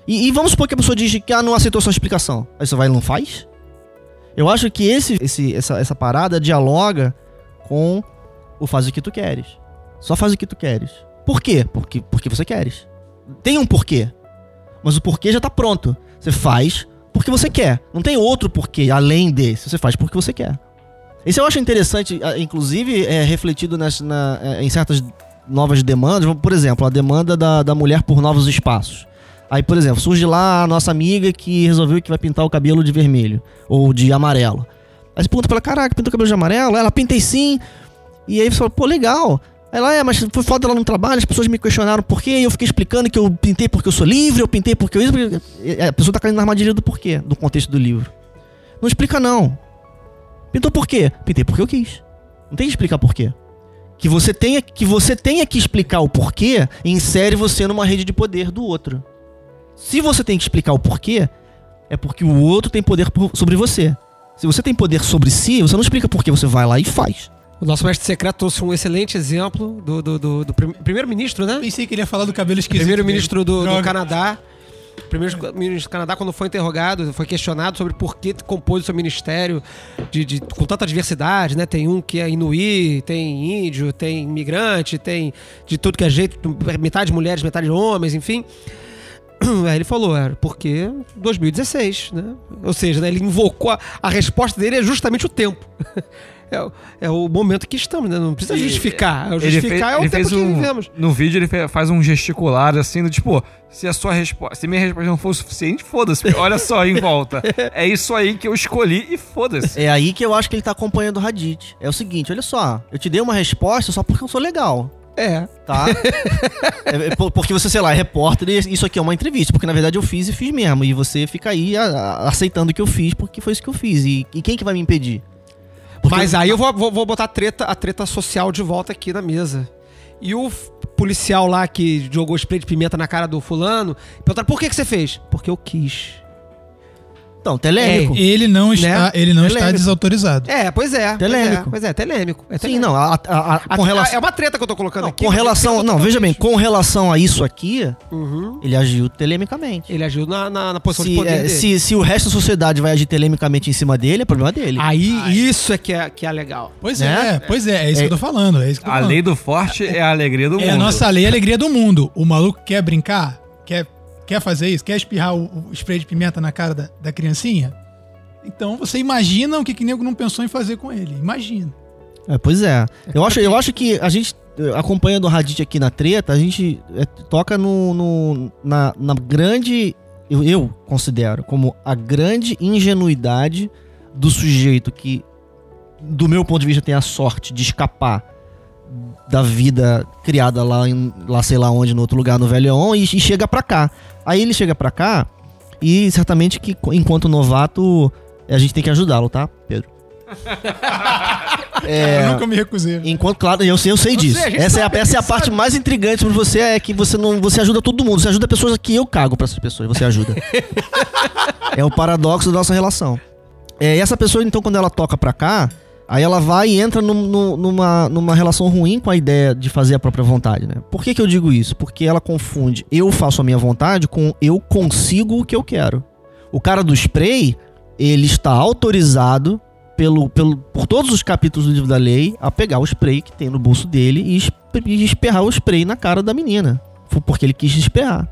E, e vamos supor que a pessoa diz que ah, não aceitou sua explicação. Aí você vai e não faz? Eu acho que esse, esse, essa, essa parada dialoga com o faz o que tu queres. Só faz o que tu queres. Por quê? Porque, porque você queres. Tem um porquê. Mas o porquê já tá pronto. Você faz porque você quer. Não tem outro porquê além desse. Você faz porque você quer. Isso eu acho interessante, inclusive é refletido nas, na- eh, em certas novas demandas. Por exemplo, a demanda da, da mulher por novos espaços. Aí, por exemplo, surge lá a nossa amiga que resolveu que vai pintar o cabelo de vermelho ou de amarelo. Aí você pergunta pra ela, caraca, pintou o cabelo de amarelo? Ela, pintei sim. E aí você fala, pô, legal. Ela, é, mas foi foda lá no trabalho, as pessoas me questionaram por quê, eu fiquei explicando que eu pintei porque eu sou livre, eu pintei porque eu isso. porque- E A pessoa tá caindo na armadilha do porquê, do contexto do livro. Não explica não. Pintou por quê? Pintei porque eu quis. Não tem que explicar por quê. Que você tenha que, você tenha que explicar o porquê, insere você numa rede de poder do outro. Se você tem que explicar o porquê, é porque o outro tem poder sobre você. Se você tem poder sobre si, você não explica por que você vai lá e faz. O nosso mestre secreto trouxe um excelente exemplo do, do, do- do prim- primeiro-ministro, né? Pensei que ele ia falar do cabelo esquisito. Primeiro-ministro do, do. Canadá. Primeiro-ministro do Canadá, quando foi interrogado, foi questionado sobre por que compôs o seu ministério de, de- com tanta diversidade, né? Tem um que é inuí, tem índio, tem imigrante, tem de tudo que é jeito, metade mulheres, metade homens, enfim. Aí ele falou, era porque 2016, né? Ou seja, né, ele invocou, a, a resposta dele é justamente o tempo. É, o- é o momento que estamos, né? Não precisa E- justificar. Ele justificar fe- é o tempo fez que um, vivemos. No vídeo ele fe- faz um gesticular assim, do tipo, se a sua resposta, se minha resposta não for o suficiente, foda-se. Olha só em volta. É isso aí que eu escolhi e foda-se. É aí que eu acho que ele tá acompanhando o Radit. É o seguinte, olha só, eu te dei uma resposta só porque eu sou legal, É. tá? É, é por- porque você, sei lá, é repórter e isso aqui é uma entrevista, porque na verdade eu fiz e fiz mesmo. E você fica aí a- a- aceitando o que eu fiz porque foi isso que eu fiz. E, e quem que vai me impedir? Porque Mas aí eu vou, vou, vou botar a treta, a treta social de volta aqui na mesa. E o policial lá que jogou spray de pimenta na cara do fulano, perguntaram, por que, que você fez? Porque eu quis. Então, telêmico. Ele não está, Né? ele não está Telêmico. desautorizado. É, pois é. Telêmico. Pois é, pois é telêmico. É Sim, telêmico. não, a- a- a- A- com relação... É uma treta que eu tô colocando Não, aqui. com relação. Não, veja bem, com relação a isso aqui, Uhum. ele agiu telemicamente. Ele agiu na, na, na posição de Se, poder é, dele. se, se o resto da sociedade vai agir telemicamente em cima dele, é problema dele. Aí, isso é que é, que é legal. Pois Né? é, pois é, é isso É. que eu tô falando. É isso que eu tô A falando. lei do forte é a alegria do mundo. É a nossa lei, a alegria do mundo. O maluco quer brincar, quer, quer fazer isso, quer espirrar o, o spray de pimenta na cara da, da criancinha. Então você imagina o que que nego não pensou em fazer com ele. Imagina. É, pois é. Eu acho, eu acho que a gente, eh, acompanhando o Radit aqui na treta, a gente eh, toca no, no- na, na grande. Eu, eu considero como a grande ingenuidade do sujeito que, do meu ponto de vista, tem a sorte de escapar da vida criada lá, em, lá sei lá onde, no outro lugar, no Velho e, e chega pra cá. Aí ele chega pra cá e certamente que enquanto novato a gente tem que ajudá-lo, tá, Pedro? Eu nunca me recusei. Enquanto, claro, eu sei, eu sei disso. essa é, a, essa é a parte mais intrigante pra você, é que você não. Você ajuda todo mundo. Você ajuda pessoas que eu cago pra essas pessoas. Você ajuda. é o paradoxo da nossa relação. É, e essa pessoa, então, quando ela toca pra cá, aí ela vai e entra num- num- numa, numa relação ruim com a ideia de fazer a própria vontade, né? Por que, que eu digo isso? Porque ela confunde eu faço a minha vontade com eu consigo o que eu quero. O cara do spray, ele está autorizado pelo, pelo, por todos os capítulos do livro da lei a pegar o spray que tem no bolso dele e, e esperrar o spray na cara da menina. Porque ele quis esperar.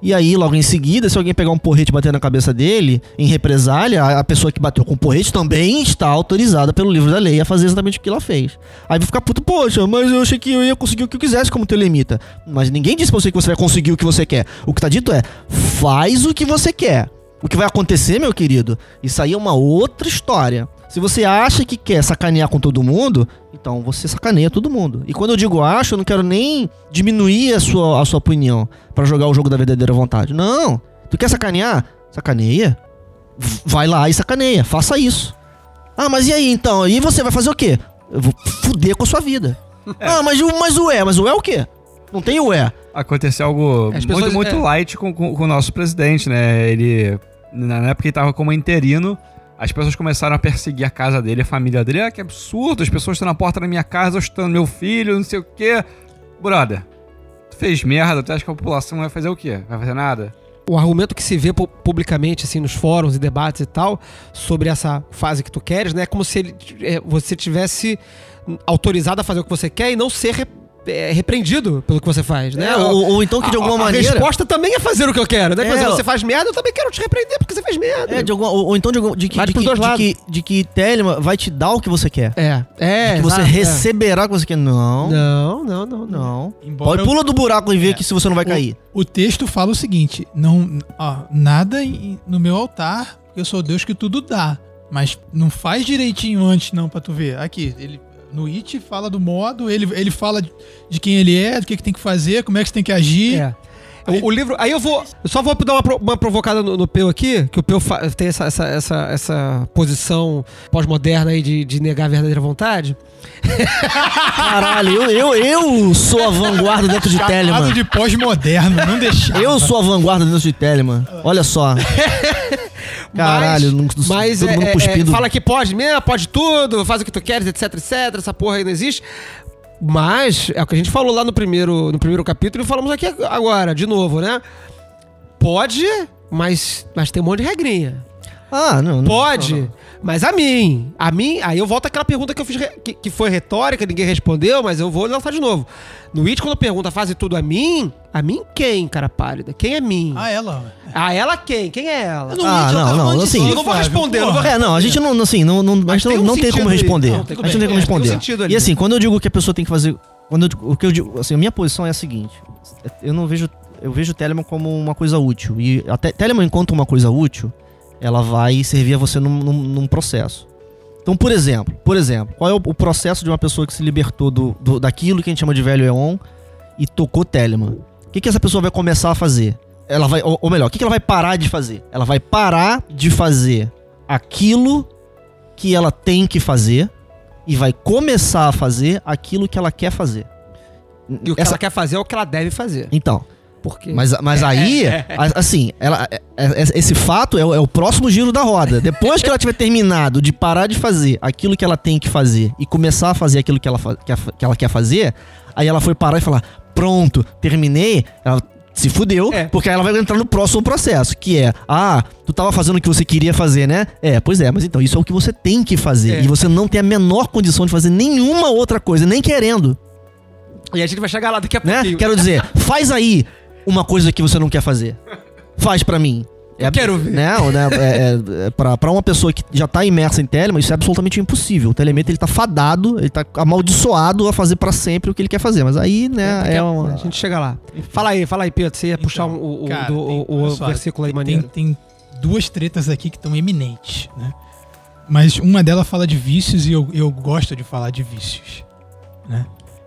E aí, logo em seguida, se alguém pegar um porrete e bater na cabeça dele, em represália, a- pessoa que bateu com o porrete também está autorizada pelo livro da lei a fazer exatamente o que ela fez. Aí vai ficar puto, poxa, mas eu achei que eu ia conseguir o que eu quisesse como telemita. Mas ninguém disse pra você que você vai conseguir o que você quer. O que tá dito é, faz o que você quer. O que vai acontecer, meu querido, isso aí é uma outra história. Se você acha que quer sacanear com todo mundo, então você sacaneia todo mundo. E quando eu digo acho, eu não quero nem diminuir a sua, a sua opinião pra jogar o jogo da verdadeira vontade. Não. Tu quer sacanear? Sacaneia. Vai lá e sacaneia. Faça isso. Ah, mas e aí então? E você vai fazer o quê? Eu vou fuder com a sua vida. Ah, mas, o- mas o é? Mas o é o quê? Não tem o é. Aconteceu algo muito, pessoas- muito é. light com, com- com o nosso presidente, né? Ele, na época ele tava como interino, as pessoas começaram a perseguir a casa dele, a família dele. Ah, que absurdo, as pessoas estão na porta da minha casa, estão meu filho, não sei o quê. Brother, tu fez merda, tu acha que a população vai fazer o quê? Vai fazer nada? o argumento que se vê pu- publicamente, assim, nos fóruns e debates e tal, sobre essa fase que tu queres, né? É como se ele, é, você tivesse autorizado a fazer o que você quer e não ser é, repreendido pelo que você faz, né? É, ou, ou então que de A- alguma a, maneira. A resposta também é fazer o que eu quero, né? Por É, exemplo, você faz merda, eu também quero te repreender porque você fez merda. É, de alguma, ou, ou então de, algum- de que, de, que, de, que, de que Telema vai te dar o que você quer. É, é. que você exato, é. receberá o que você quer. Não. Não, não, não, não. Embora Pode eu- pula do buraco e vê É. que se você não vai cair. O texto fala o seguinte: não, ó, nada em- no meu altar, porque eu sou Deus que tudo dá. Mas não faz direitinho antes, não, pra tu ver. Aqui, ele. No It fala do modo, ele, ele fala de- quem ele é, do que, que tem que fazer, como é que você tem que agir. É. O, o livro. Aí eu vou. Eu só vou dar uma, uma provocada no, no Peu aqui, que o Peu tem essa, essa, essa, essa posição pós-moderna aí de, de negar a verdadeira vontade. Caralho, eu, eu, eu sou a vanguarda dentro de Telemann. de pós-moderno, não deixar. Eu sou a vanguarda dentro de Telemann. Olha só. Caralho, não- mas, mas todo é, mundo é, cuspindo. é, fala que pode mesmo, pode tudo, faz o que tu queres, etc, etc. Essa porra aí não existe. Mas, é o que a gente falou lá no primeiro, no primeiro capítulo e falamos aqui agora, de novo, né? Pode, mas, mas tem um monte de regrinha. Ah, não. não Pode, não, não. mas a mim, a mim, aí eu volto àquela pergunta que eu fiz, que, que foi retórica, ninguém respondeu, mas eu vou lançar de novo. No It, quando pergunta, faz tudo a mim, a mim quem, cara pálida? Quem é mim? Ah, ela. A ela quem? Quem é ela? No Ah, It não, não, assim- si, Eu não vou responder, eu não vou. É, não, a gente não, assim, não, não, a Mas gente tem não, um não tem como responder. Não, tudo a gente não tem como É, tem um responder. e assim, quando eu digo que a pessoa tem que fazer. Quando eu, digo- o que eu digo, assim, a minha posição é a seguinte: eu não vejo. Eu vejo o Telemann como uma coisa útil. E a Te- Telemann, enquanto uma coisa útil, ela vai servir a você num, num- num processo. Então, por exemplo, por exemplo, qual é o, o processo de uma pessoa que se libertou do, do- daquilo que a gente chama de velho Eon e tocou Telemann? O que, que essa pessoa vai começar a fazer? Ela vai, ou, ou melhor, o que, que ela vai parar de fazer? Ela vai parar de fazer aquilo que ela tem que fazer e vai começar a fazer aquilo que ela quer fazer. E o que Essa- ela quer fazer é o que ela deve fazer. Então, Mas, mas aí, a- assim, ela, é- é- esse fato é, o- é próximo giro da roda. Depois que ela tiver terminado de parar de fazer aquilo que ela tem que fazer e começar a fazer aquilo que ela, que ela quer fazer, aí ela foi parar e falar: pronto, terminei. Ela se fudeu, É. porque aí ela vai entrar no próximo processo, que é: ah, tu tava fazendo o que você queria fazer, né? É, pois é, mas então isso é o que você tem que fazer. É. E você não tem a menor condição de fazer nenhuma outra coisa, nem querendo E a gente vai chegar lá daqui a né? pouquinho. Quero dizer, faz aí uma coisa que você não quer fazer. Faz pra mim. É, quero ver. Né? Né, é, é, pra, pra uma pessoa que já tá imersa em Telemann, isso é absolutamente impossível. O Telemann, ele tá fadado, ele tá amaldiçoado a fazer pra sempre o que ele quer fazer. Mas aí, né, é, a- uma... A gente chega lá. Fala aí, fala aí, Pedro. Você ia puxar um- o, o, Cara, do- tem- o- só, versículo aí tem, maneiro. tem duas tretas aqui que estão eminentes, né? Mas uma delas fala de vícios e eu, eu gosto de falar de vícios, né?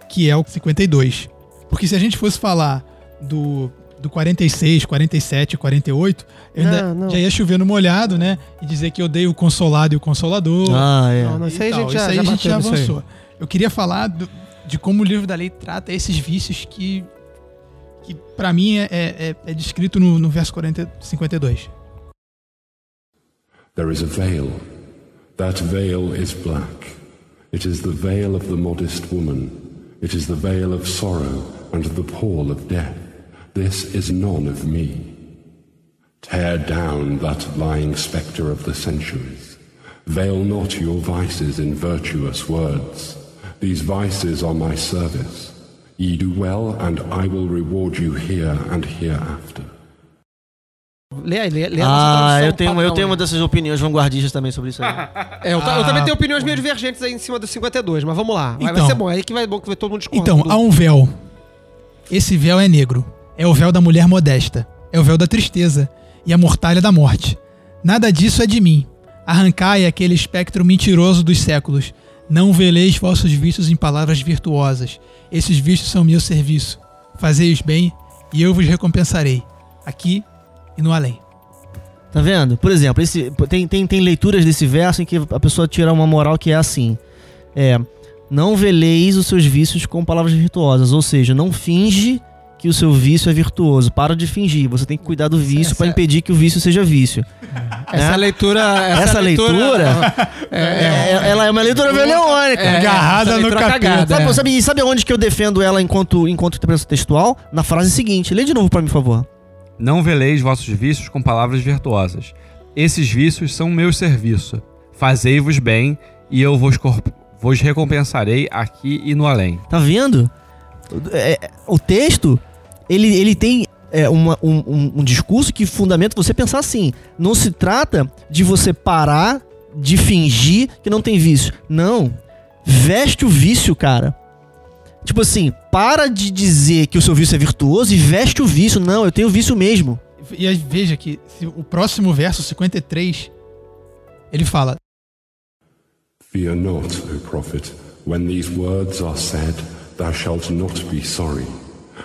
que é o 52. Porque se a gente fosse falar do, do 46, 47, 48, eu ainda Não, não. já ia chover no molhado, né? E dizer que eu dei o consolado e o consolador. Ah, é. Não, não, isso aí a gente já, já a gente já avançou. Eu queria falar do- de como o livro da lei trata esses vícios que, que para mim, é, é, é descrito no, no verso 40, 52. There is a veil. That veil is black. It is the veil of the modest woman. It is the veil of sorrow and the pall of death. This is none of me. Tear down that lying spectre of the centuries. Veil not your vices in virtuous words. These vices are my service. Ye do well, and I will reward you here and hereafter. Lê aí, lê, lê Ah, eu tenho, eu padrão tenho uma dessas opiniões vanguardistas também sobre isso aí. É, eu, ta- eu Ah. também tenho opiniões meio divergentes aí em cima do 52, mas vamos lá. Vai, vai Então. ser bom, aí que vai bom que vai todo mundo discordar. Então, há um véu. Esse véu é negro. É o véu da mulher modesta. É o véu da tristeza. E a mortalha da morte. Nada disso é de mim. Arrancai aquele espectro mentiroso dos séculos. Não veleis vossos vícios em palavras virtuosas. Esses vícios são meu serviço. Fazei-os bem, e eu vos recompensarei. Aqui e no além. Tá vendo? Por exemplo, esse, tem, tem, tem leituras desse verso em que a pessoa tira uma moral que é assim: é, não veleis os seus vícios com palavras virtuosas, ou seja, não finge que o seu vício é virtuoso. Para de fingir. Você tem que cuidar do vício Essa- para impedir que o vício seja vício. Essa né? leitura. Essa, Essa leitura, é, É, ela é uma leitura veleônica. é, Agarrada no leitura capeta. cagada, Sabe, é. sabe, e sabe onde que eu defendo ela enquanto, enquanto interpretação textual? Na frase seguinte. Lê de novo para mim, por favor. Não veleis vossos vícios com palavras virtuosas. Esses vícios são meu serviço. Fazei-vos bem, e eu vos, vos recompensarei aqui e no além. Tá vendo? É, é, o texto, ele, ele tem é, uma- um, um- um discurso que fundamenta você pensar assim. Não se trata de você parar de fingir que não tem vício. Não. Veste o vício, cara. Tipo assim, para de dizer que o seu vício é virtuoso e veste o vício. Não, eu tenho vício mesmo. E aí, veja que se o próximo verso, 53, ele fala: Fear not, O prophet, when these words are said, thou shalt not be sorry.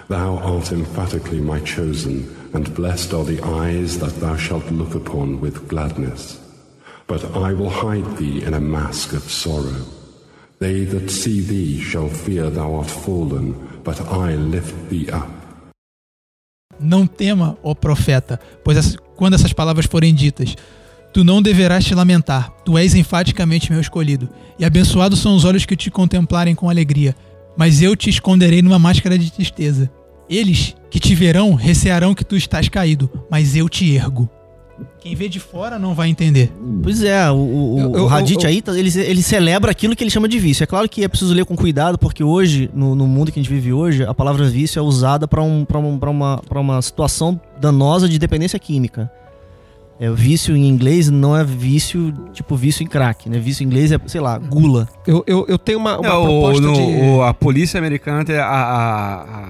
Thou art emphatically my chosen, and blessed are the eyes that thou shalt look upon with gladness. But I will hide thee in a mask of sorrow. They that see thee shall fear thou art fallen, but I lift thee up. Não tema, ó profeta, pois quando essas palavras forem ditas, tu não deverás te lamentar, tu és enfaticamente meu escolhido, e abençoados são os olhos que te contemplarem com alegria, mas eu te esconderei numa máscara de tristeza. Eles que te verão recearão que tu estás caído, mas eu te ergo. Quem vê de fora não vai entender. Pois é, o, o, Eu- o Hadith eu- aí, tá- ele, ele celebra aquilo que ele chama de vício. É claro que é preciso ler com cuidado, porque hoje, no, no mundo que a gente vive hoje, a palavra vício é usada para um, pra um, pra uma, pra uma situação danosa de dependência química. É, vício em inglês não é vício, tipo vício em crack, né? Vício em inglês é, sei lá, gula. Eu, eu, eu tenho uma, uma Não, o- proposta no- de. o- a polícia americana tem a, a, a,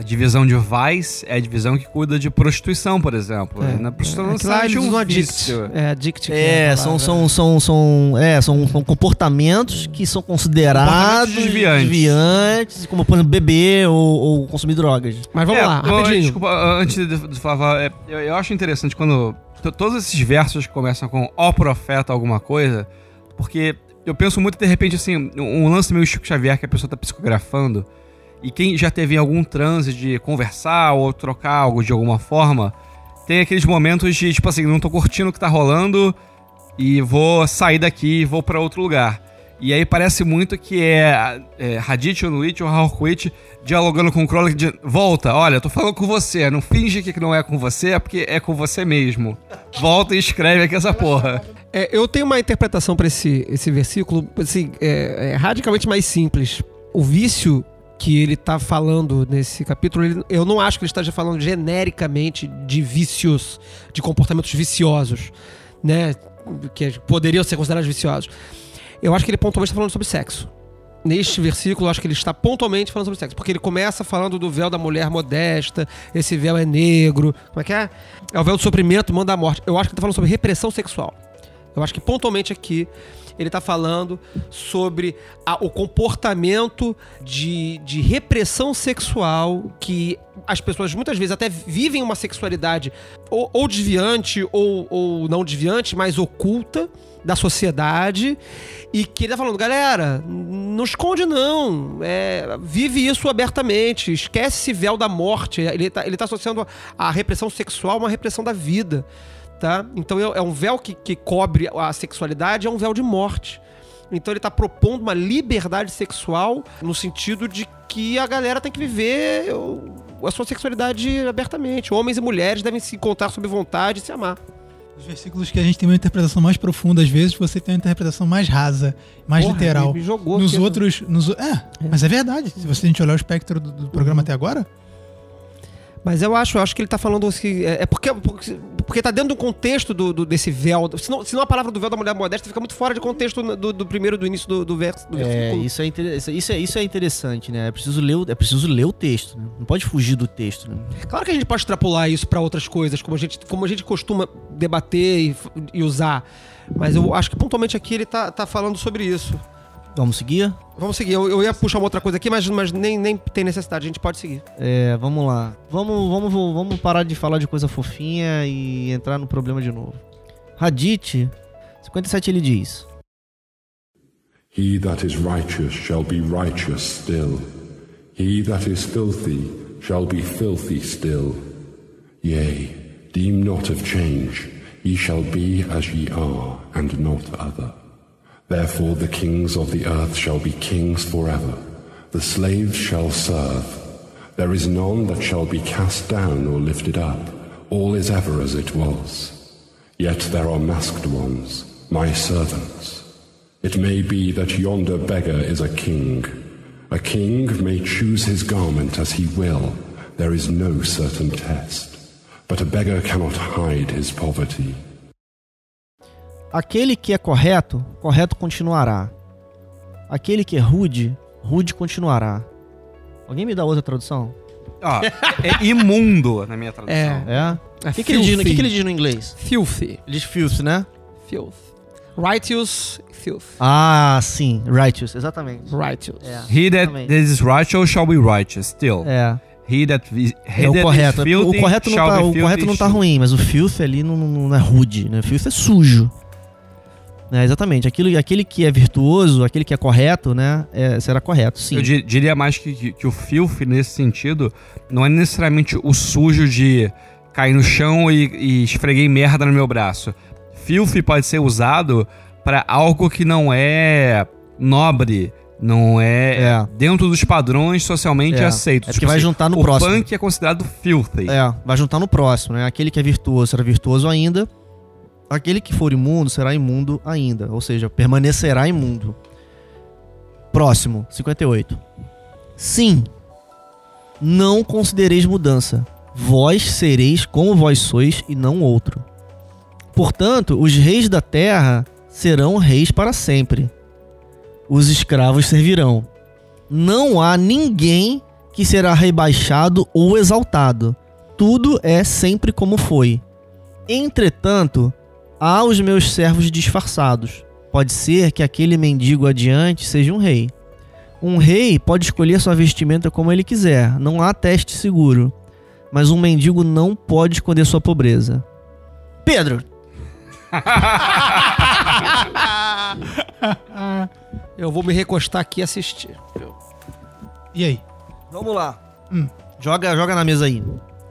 a divisão de Vice é a divisão que cuida de prostituição, por exemplo. É, Na prostituição não Aquilo lá eles um addict. É, addict. que É, a são, são, são, são, é, são, são comportamentos que são considerados desviantes. desviantes, como por exemplo beber ou, ou consumir drogas. Mas vamos É, lá, eu- rapidinho. Desculpa, antes de, falar, é, eu, eu acho interessante quando to- todos esses versos que começam com ó profeta alguma coisa, porque eu penso muito, de repente, assim, um, um lance meio Chico Xavier que a pessoa tá psicografando, e quem já teve algum transe de conversar ou trocar algo de alguma forma, tem aqueles momentos de, tipo assim, não tô curtindo o que tá rolando e vou sair daqui e vou pra outro lugar. E aí parece muito que é, é Hadith Onuit ou Hawkwit dialogando com o Crowley de volta, olha, tô falando com você, não finge que não é com você, é porque é com você mesmo. Volta e escreve aqui essa porra. É, eu tenho uma interpretação para esse, esse versículo assim, é, é radicalmente mais simples. O vício que ele tá falando nesse capítulo, ele- eu não acho que ele esteja falando genericamente de vícios, de comportamentos viciosos, né? Que poderiam ser considerados viciosos. Eu acho que ele pontualmente está falando sobre sexo. Neste versículo, eu acho que ele está pontualmente falando sobre sexo. Porque ele começa falando do véu da mulher modesta, esse véu é negro. Como é que é? É o véu do sofrimento, manda a morte. Eu acho que ele está falando sobre repressão sexual. Eu acho que pontualmente aqui ele está falando sobre a- o comportamento de, de repressão sexual que as pessoas muitas vezes até vivem uma sexualidade ou, ou desviante ou, ou não desviante, mas oculta da sociedade e que ele tá falando, galera, não esconde não, é, vive isso abertamente, esquece esse véu da morte. Ele tá, ele tá associando a repressão sexual a uma repressão da vida tá? Então é é um véu que, que cobre a sexualidade, é um véu de morte. Então ele tá propondo uma liberdade sexual no sentido de que a galera tem que viver a sua sexualidade abertamente. Homens e mulheres devem se encontrar sob vontade e se amar. Os versículos que a gente tem uma interpretação mais profunda, às vezes você tem uma interpretação mais rasa, mais Porra, literal. me- jogou nos aqui, outros. Nos, o- é, mas é verdade. Se você a gente olhar o espectro do, do programa até agora, Mas eu acho, eu acho que ele tá falando assim. É, é porque, porque, porque tá dentro do contexto do, do- desse véu. Senão, senão a palavra do véu da mulher modesta fica muito fora de contexto do, do primeiro, do início do, do verso. Do É, versículo. isso é, isso, é, isso é interessante, né? É preciso ler o, é preciso ler o texto, né? Não pode fugir do texto, né? Claro que a gente pode extrapolar isso pra outras coisas, como a gente, como a gente costuma debater e, e usar. Mas eu acho que pontualmente aqui ele tá, tá falando sobre isso. Vamos seguir? Vamos seguir. Eu, eu ia puxar uma outra coisa aqui, mas, mas nem, nem tem necessidade. A gente pode seguir. É, vamos lá. Vamos, vamos, vamos parar de falar de coisa fofinha e entrar no problema de novo. Hadith 57 ele diz: He that is righteous shall be righteous still. He that is filthy shall be filthy still. Yea, deem not of change. Ye shall be as ye are, and not other. Therefore the kings of the earth shall be kings forever. The slaves shall serve. There is none that shall be cast down or lifted up. All is ever as it was. Yet there are masked ones, my servants. It may be that yonder beggar is a king. A king may choose his garment as he will. There is no certain test. But a beggar cannot hide his poverty. Aquele que é correto, correto continuará. Aquele que é rude, rude continuará. Alguém me dá outra tradução? Ó, é imundo na minha tradução. É. É? É O que, que, ele diz, no- o que, que ele diz no inglês? Filthy. Ele diz filth, né? Filth. Righteous. Filth. Ah, sim. Righteous, exatamente. Righteous. É. He that is righteous shall be righteous still. É. He that, is, he É o that correto. is filthy o correto não tá, o correto não tá ruim, mas o filth ali não, não- não é rude, né? Filth é sujo. É, exatamente. Aquilo, aquele que é virtuoso, aquele que é correto, né? é- será correto, sim. Eu di- diria mais que, que, que o filth, nesse sentido, não é necessariamente o sujo de cair no chão e, e esfreguei merda no meu braço. Filth pode ser usado para algo que não é nobre, não é, É. dentro dos padrões socialmente É. aceitos. É porque vai juntar no o próximo. punk é considerado filthy. É, vai juntar no próximo, né? Aquele que é virtuoso será virtuoso ainda. Aquele que for imundo será imundo ainda. Ou seja, permanecerá imundo. Próximo, 58. Sim, não considereis mudança. Vós sereis como vós sois e não outro. Portanto, os reis da terra serão reis para sempre. Os escravos servirão. Não há ninguém que será rebaixado ou exaltado. Tudo é sempre como foi. Entretanto, há os meus servos disfarçados. Pode ser que aquele mendigo adiante seja um rei. Um rei pode escolher sua vestimenta como ele quiser, não há teste seguro. Mas um mendigo não pode esconder sua pobreza. Pedro, Eu vou me recostar aqui e assistir. e aí? vamos lá. Hum. Joga, joga na mesa aí.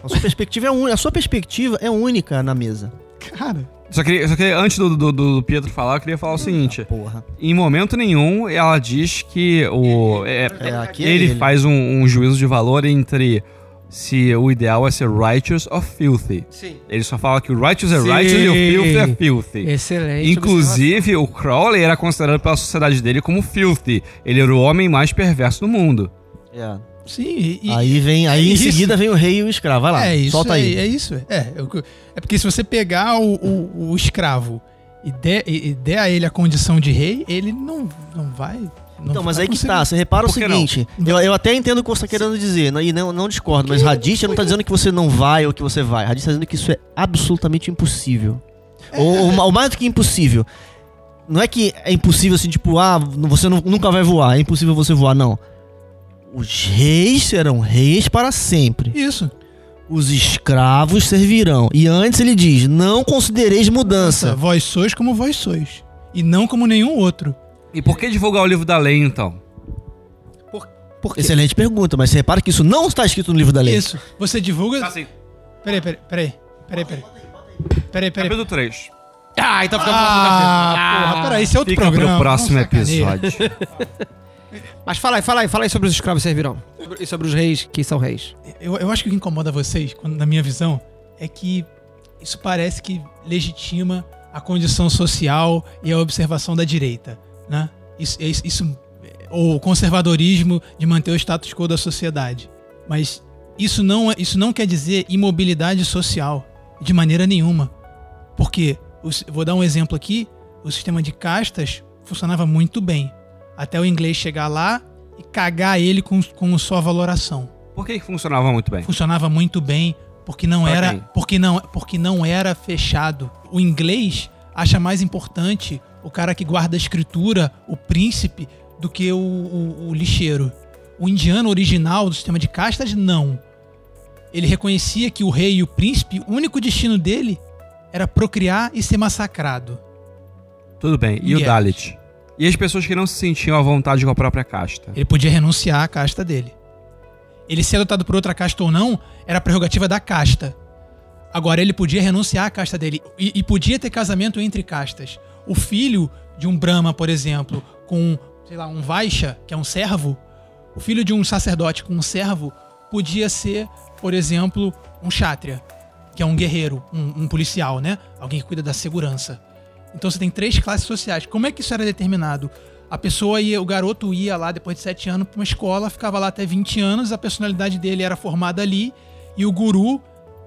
A sua perspectiva é única. A sua perspectiva é única na mesa. Cara, Só queria, só queria antes do, do, do Pietro falar, eu queria falar o seguinte. Porra. Em momento nenhum, ela diz que o. é- É, aqui é ele, ele. faz um, um juízo de valor entre se o ideal é ser righteous ou filthy. Sim. Ele só fala que o righteous é Sim. righteous e o filthy é filthy. Excelente. Inclusive, o Crowley era considerado pela sociedade dele como filthy. Ele era o homem mais perverso do mundo. É. sim. E, Aí vem, aí é em isso. seguida vem o rei e o escravo. Vai lá, é isso. solta é, aí. É isso. É, é, que- é porque se você pegar o, o- o escravo e der, e- der a ele a condição de rei, ele não, não vai. Não Então, mas aí que conseguir. tá. Você repara o que seguinte. Eu, eu até entendo o que você está querendo dizer. né, E não, não discordo. Mas Hadith não tá dizendo que você não vai ou que você vai. Hadith tá dizendo que isso é absolutamente impossível. Ou, ou mais do que impossível. Não é que é impossível assim, tipo, ah, você nu- nunca vai voar, é impossível você voar, não. Os reis serão reis para sempre. Isso. Os escravos servirão. E antes ele diz: não considereis mudança. Vós sois como vós sois. E não como nenhum outro. E por que divulgar o livro da lei, então? Por quê? Excelente pergunta, mas você repara que isso não está escrito no livro da lei. Isso. Você divulga. Assim, Peraí, peraí, peraí. Peraí, peraí. Peraí, peraí. capítulo 3. Ah, então fica Ah, porra, peraí, esse é outro Fica programa. pro próximo episódio. Mas fala aí, fala aí, fala aí sobre os escravos servirão. Sobre- E sobre os reis que são reis. Eu, eu acho que o que incomoda vocês, quando- na minha visão, é que isso parece que legitima a condição social e a observação da direita, né? Isso, é isso, ou o conservadorismo de manter o status quo da sociedade. Mas isso não, é- isso não quer dizer imobilidade social, de maneira nenhuma. Porque, vou dar um exemplo aqui, o sistema de castas funcionava muito bem. Até o inglês chegar lá e cagar ele com, com sua valoração Por que funcionava muito bem? funcionava muito bem porque não era porque não porque não era fechado. O inglês acha mais importante o cara que guarda a escritura, o príncipe, do que o, o- o lixeiro. O indiano original do sistema de castas não. Ele reconhecia que o rei e o príncipe, o único destino dele era procriar e ser massacrado. Tudo bem. E o Yes. Dalit? E as pessoas que não se sentiam à vontade com a própria casta? Ele podia renunciar à casta dele. Ele ser adotado por outra casta ou não era prerrogativa da casta. Agora ele podia renunciar à casta dele e, e podia ter casamento entre castas. O filho de um Brahma, por exemplo, com, sei lá, um Vaisha, que é um servo, o filho de um sacerdote com um servo podia ser, por exemplo, um Kshatriya, que é um guerreiro, um, um policial, né? Alguém que cuida da segurança. Então você tem três classes sociais. Como é que isso era determinado? A pessoa ia, o garoto ia lá depois de 7 anos para uma escola, ficava lá até 20 anos, a personalidade dele era formada ali, e o guru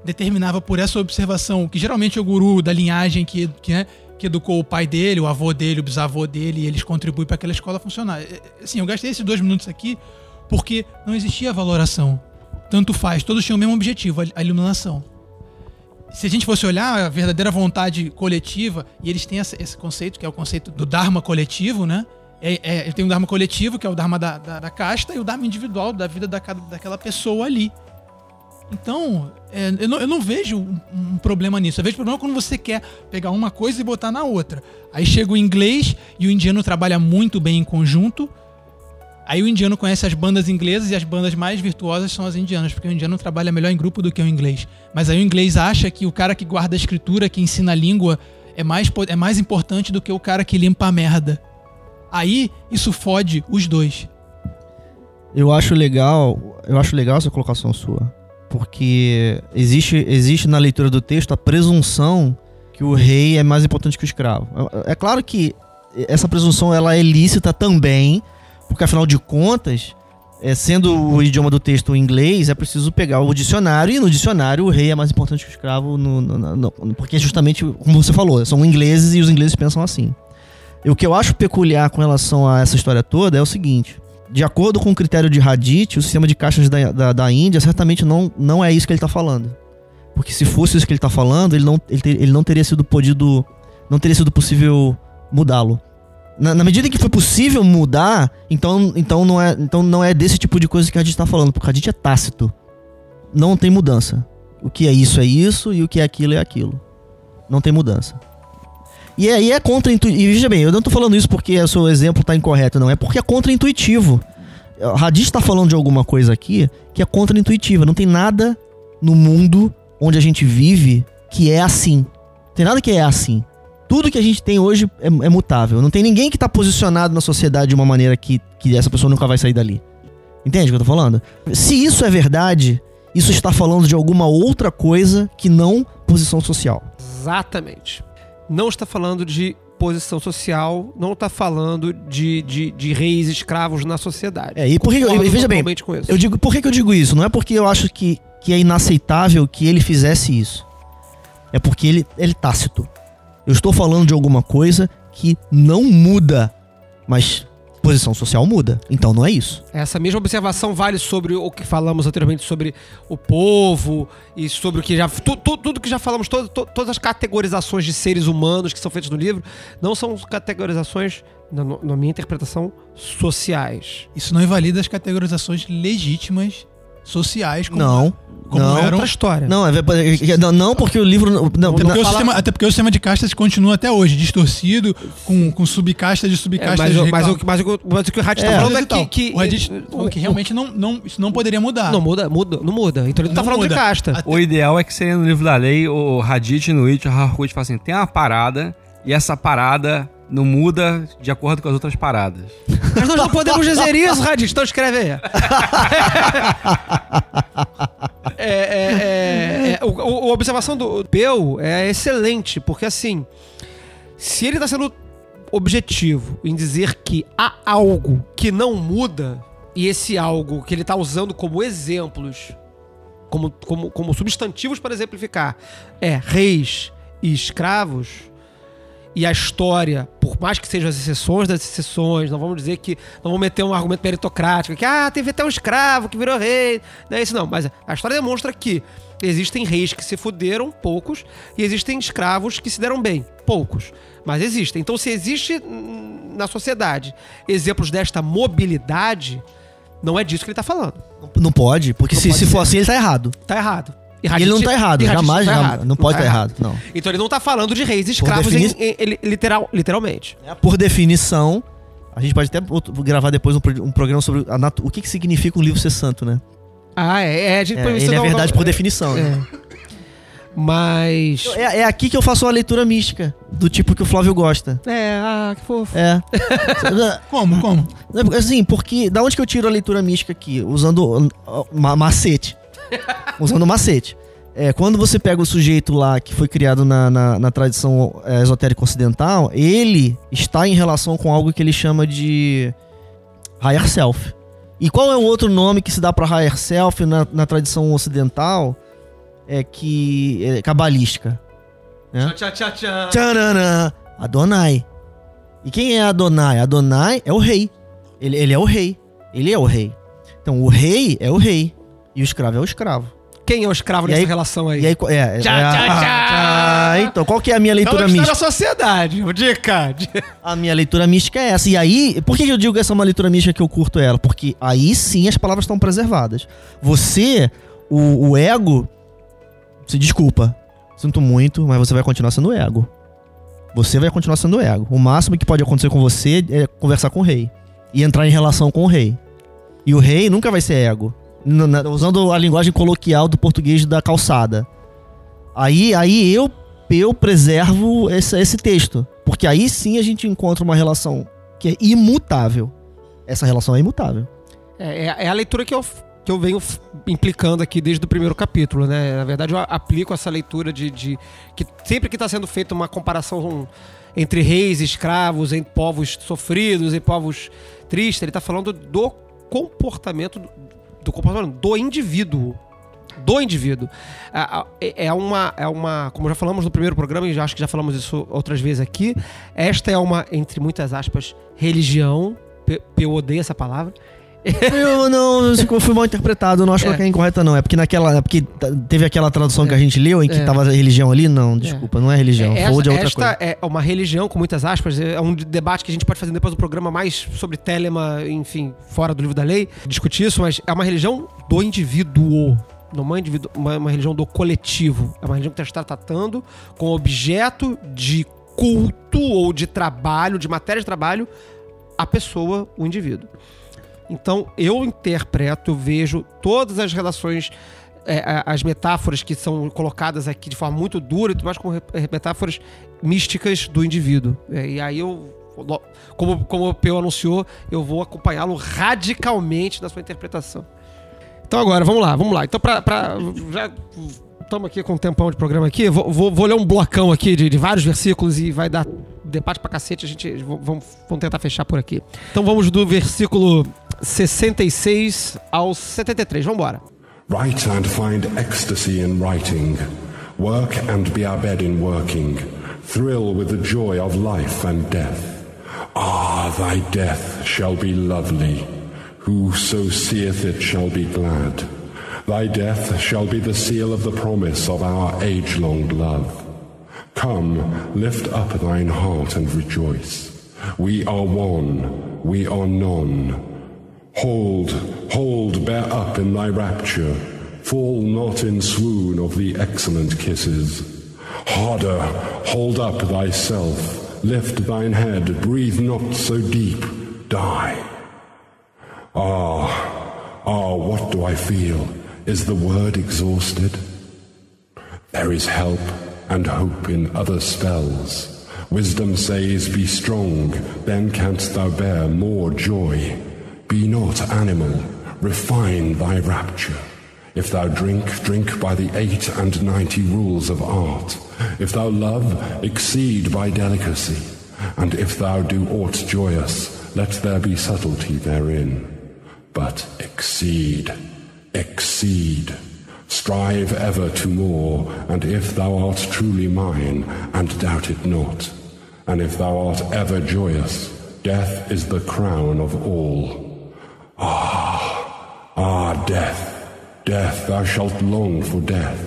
determinava por essa observação, que geralmente é o guru da linhagem que, que, né, que educou o pai dele, o avô dele, o bisavô dele, e eles contribuem para aquela escola funcionar. É, é, Assim, eu gastei esses dois minutos aqui porque não existia valoração. Tanto faz, todos tinham o mesmo objetivo, a- a iluminação se a gente fosse olhar a verdadeira vontade coletiva, e eles têm esse conceito, que é o conceito do Dharma coletivo, né? É, é, tem um Dharma coletivo, que é o Dharma da, da, da casta, e o Dharma individual, da vida da, daquela pessoa ali. Então, é, eu, não, eu não vejo um, um problema nisso. Eu vejo problema quando você quer pegar uma coisa e botar na outra. Aí chega o inglês e o indiano trabalha muito bem em conjunto. Aí o indiano conhece as bandas inglesas e as bandas mais virtuosas são as indianas, porque o indiano trabalha melhor em grupo do que o inglês. Mas aí o inglês acha que o cara que guarda a escritura, que ensina a língua, é mais, é mais importante do que o cara que limpa a merda. Aí isso fode os dois. Eu acho legal, eu acho legal essa colocação sua, porque existe, existe na leitura do texto a presunção que o rei é mais importante que o escravo. É é claro que essa presunção ela é lícita também, porque afinal de contas, é, sendo o idioma do texto o inglês, é preciso pegar o dicionário e no dicionário o rei é mais importante que o escravo, no, no- no- porque justamente como você falou, são ingleses e os ingleses pensam assim. E o que eu acho peculiar com relação a essa história toda é o seguinte: de acordo com o critério de Hadith, o sistema de caixas da, da, da Índia certamente não, não é isso que ele está falando. Porque se fosse isso que ele está falando, ele não, ele, ter- ele não teria sido podido. Não teria sido possível mudá-lo. Na, na medida que foi possível mudar, então, então, não é, então não é desse tipo de coisa que a Hadith está falando, porque a Hadith é tácito. Não tem mudança. O que é isso é isso e o que é aquilo é aquilo. Não tem mudança. E aí é contra-intuitivo. E veja bem, eu não tô falando isso porque o seu exemplo tá incorreto, não. É porque é contra-intuitivo. Hadith tá falando de alguma coisa aqui que é contra-intuitiva. Não tem nada no mundo onde a gente vive que é assim. Tem nada que é assim. Tudo que a gente tem hoje é, é mutável. Não tem ninguém que tá posicionado na sociedade de uma maneira que, que essa pessoa nunca vai sair dali. Entende o que eu tô falando? Se isso é verdade, isso está falando de alguma outra coisa que não posição social. Exatamente. Não está falando de posição social, não está falando de, de, de reis escravos na sociedade. É, e por que eu- veja bem, totalmente com isso. Eu digo, por que, que eu digo isso? Não é porque eu acho que, que é inaceitável que ele fizesse isso. É porque ele, ele é tácito. Eu estou falando de alguma coisa que não muda, mas posição social muda. Então não é isso. Essa mesma observação vale sobre o que falamos anteriormente sobre o povo e sobre o que já. tu- tu- tudo que já falamos, todo- to- todas as categorizações de seres humanos que são feitas no livro, não são categorizações, na, na minha interpretação, sociais. Isso não invalida as categorizações legítimas sociais como, não. como não. eram. Outra história. Não, é, é- não, não, porque o livro. Não, não, Porque o fala- sistema- até porque o sistema de castas continua até hoje, distorcido, com, com subcastas de É, subcastas mas, o- mas, o, mas, o, mas o que o Rádio É. está falando é e tal. que. que o falou que realmente não, não, isso não poderia mudar. Não muda, muda, não muda. Então ele não tá Não falando muda. de casta. Até- O ideal é que seria no livro da lei o Hadith no It, o Harkut fala assim: tem uma parada e essa parada não muda de acordo com as outras paradas. Mas nós não podemos dizer isso, Raditz, então escreve aí. É, é, é, é, o, o- a observação do Peu é excelente, porque assim, se ele está sendo objetivo em dizer que há algo que não muda, e esse algo que ele está usando como exemplos, como, como, como substantivos para exemplificar, é reis e escravos, e a história, por mais que sejam as exceções das exceções, não vamos dizer que. Não vamos meter um argumento meritocrático, que ah, teve até um escravo que virou rei. Não é isso, não. Mas a história demonstra que existem reis que se fuderam, poucos, e existem escravos que se deram bem, poucos. Mas existem. Então, se existe na sociedade exemplos desta mobilidade, não é disso que ele tá falando. Não pode, porque se, pode se for assim, ele tá errado. Tá errado. E ele não tá errado, jamais, tá jamais. Não pode tá errado, não. Então ele não tá falando de reis escravos defini- em- em- em- literal, literalmente. Por definição, a gente pode até gravar depois um, um programa sobre a natu- o que, que significa um livro ser santo, né? Ah, é. é, a gente É, ele é não- verdade não- por definição. né? É. Mas. É, é aqui que eu faço uma leitura mística, do tipo que o Flávio gosta. É, ah, que fofo. É. Como? Como? Assim, porque. Da onde que eu tiro a leitura mística aqui? Usando uh, ma- macete. Usando macete. É, quando você pega o sujeito lá que foi criado na, na, na tradição é, esotérica ocidental, ele está em relação com algo que ele chama de higher self. E qual é o outro nome que se dá para higher self na, na tradição ocidental? É que. é cabalística. Né? Tchau, tchau, tchau. Tchananã, Adonai. E quem é Adonai? Adonai é o rei. Ele, ele é o rei. Ele é o rei. Então, o rei é o rei. E o escravo é o escravo. Quem é o escravo E nessa aí- relação aí? E aí, é, é, Tchá, é tchá, tchá. Então, qual que é a minha leitura está na mística? sociedade, o dica. A minha leitura mística é essa. E aí, por que eu digo que essa é uma leitura mística que eu curto ela? Porque aí sim as palavras estão preservadas. Você, o, o ego, se desculpa. Sinto muito, mas você vai continuar sendo ego. Você vai continuar sendo ego. O máximo que pode acontecer com você é conversar com o rei. E entrar em relação com o rei. E o rei nunca vai ser ego. Na- usando a linguagem coloquial do português da calçada. Aí, aí eu, eu preservo esse, esse texto. Porque aí sim a gente encontra uma relação que é imutável. Essa relação é imutável. É, é- é a leitura que eu, que eu venho implicando aqui desde o primeiro capítulo, né? Na verdade, eu aplico essa leitura de. de- que sempre que está sendo feita uma comparação entre reis escravos, em povos sofridos, em povos tristes, ele está falando do comportamento do, comportamento do indivíduo. Do indivíduo. A- É é uma, é uma. Como já falamos no primeiro programa, e acho que já falamos isso outras vezes aqui. Esta é uma, entre muitas aspas, religião. Eu odeio essa palavra. Eu não, eu fui mal interpretado, eu não acho É. que é incorreta, não. É porque naquela. É porque teve aquela tradução que a gente leu em que É. tava a religião ali. Não, desculpa, não é religião. É, é outra esta coisa. é uma religião, com muitas aspas, é um debate que a gente pode fazer depois do programa mais sobre Telema, enfim, fora do livro da lei, discutir isso, mas é uma religião do indivíduo. Não é uma, uma, uma religião do coletivo. É uma religião que está tratando com objeto de culto ou de trabalho, de matéria de trabalho, a pessoa, o indivíduo. Então, eu interpreto, eu vejo todas as relações, é, as metáforas que são colocadas aqui de forma muito dura mais como metáforas místicas do indivíduo. É, e aí eu, como, como o Peu anunciou, eu vou acompanhá-lo radicalmente na sua interpretação. Então agora, vamos lá, vamos lá. Então, pra- já estamos aqui com um tempão de programa aqui, vou, vou, vou ler um blocão aqui de, de vários versículos e vai dar debate pra cacete, a gente vamos, vamos tentar fechar por aqui. Então vamos do versículo 66 ao 73, vamos embora. Write and find ecstasy in writing. Work and be abed in working. Thrill with the joy of life and death. Ah, thy death shall be lovely. Whoso seeth it shall be glad. Thy death shall be the seal of the promise of our age long love. Come, lift up thine heart and rejoice. We are one, we are none. Hold, hold, bear up in thy rapture. Fall not in swoon of the excellent kisses. Harder, hold up thyself. Lift thine head, breathe not so deep. Die. Ah, ah, what do I feel? Is the word exhausted? There is help and hope in other spells. Wisdom says, Be strong, then canst thou bear more joy. Be not animal, refine thy rapture. If thou drink, drink by the eight and ninety rules of art. If thou love, exceed by delicacy. And if thou do aught joyous, let there be subtlety therein. But exceed, exceed. Strive ever to more, and if thou art truly mine, and doubt it not, and if thou art ever joyous, death is the crown of all. Death, death, thou shalt long for death.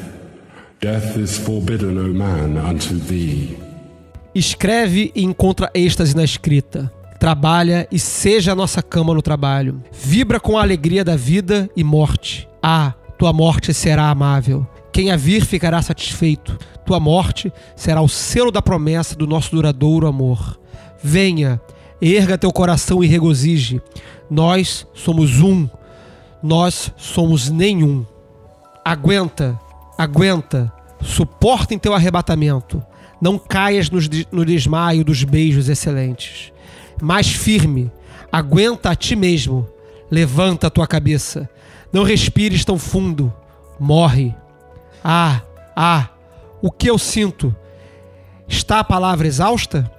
Death is forbidden, O man, unto thee. Escreve e encontra êxtase na escrita. Trabalha e seja a nossa cama no trabalho. Vibra com a alegria da vida e morte. Ah, tua morte será amável. Quem a vir ficará satisfeito. Tua morte será o selo da promessa do nosso duradouro amor. Venha, erga teu coração e regozije. Nós somos um, nós somos nenhum. Aguenta, aguenta, suporta em teu arrebatamento. Não caias no desmaio dos beijos excelentes. Mais firme, aguenta a ti mesmo. Levanta a tua cabeça. Não respires tão fundo. Morre. Ah, ah, o que eu sinto? Está a palavra exausta?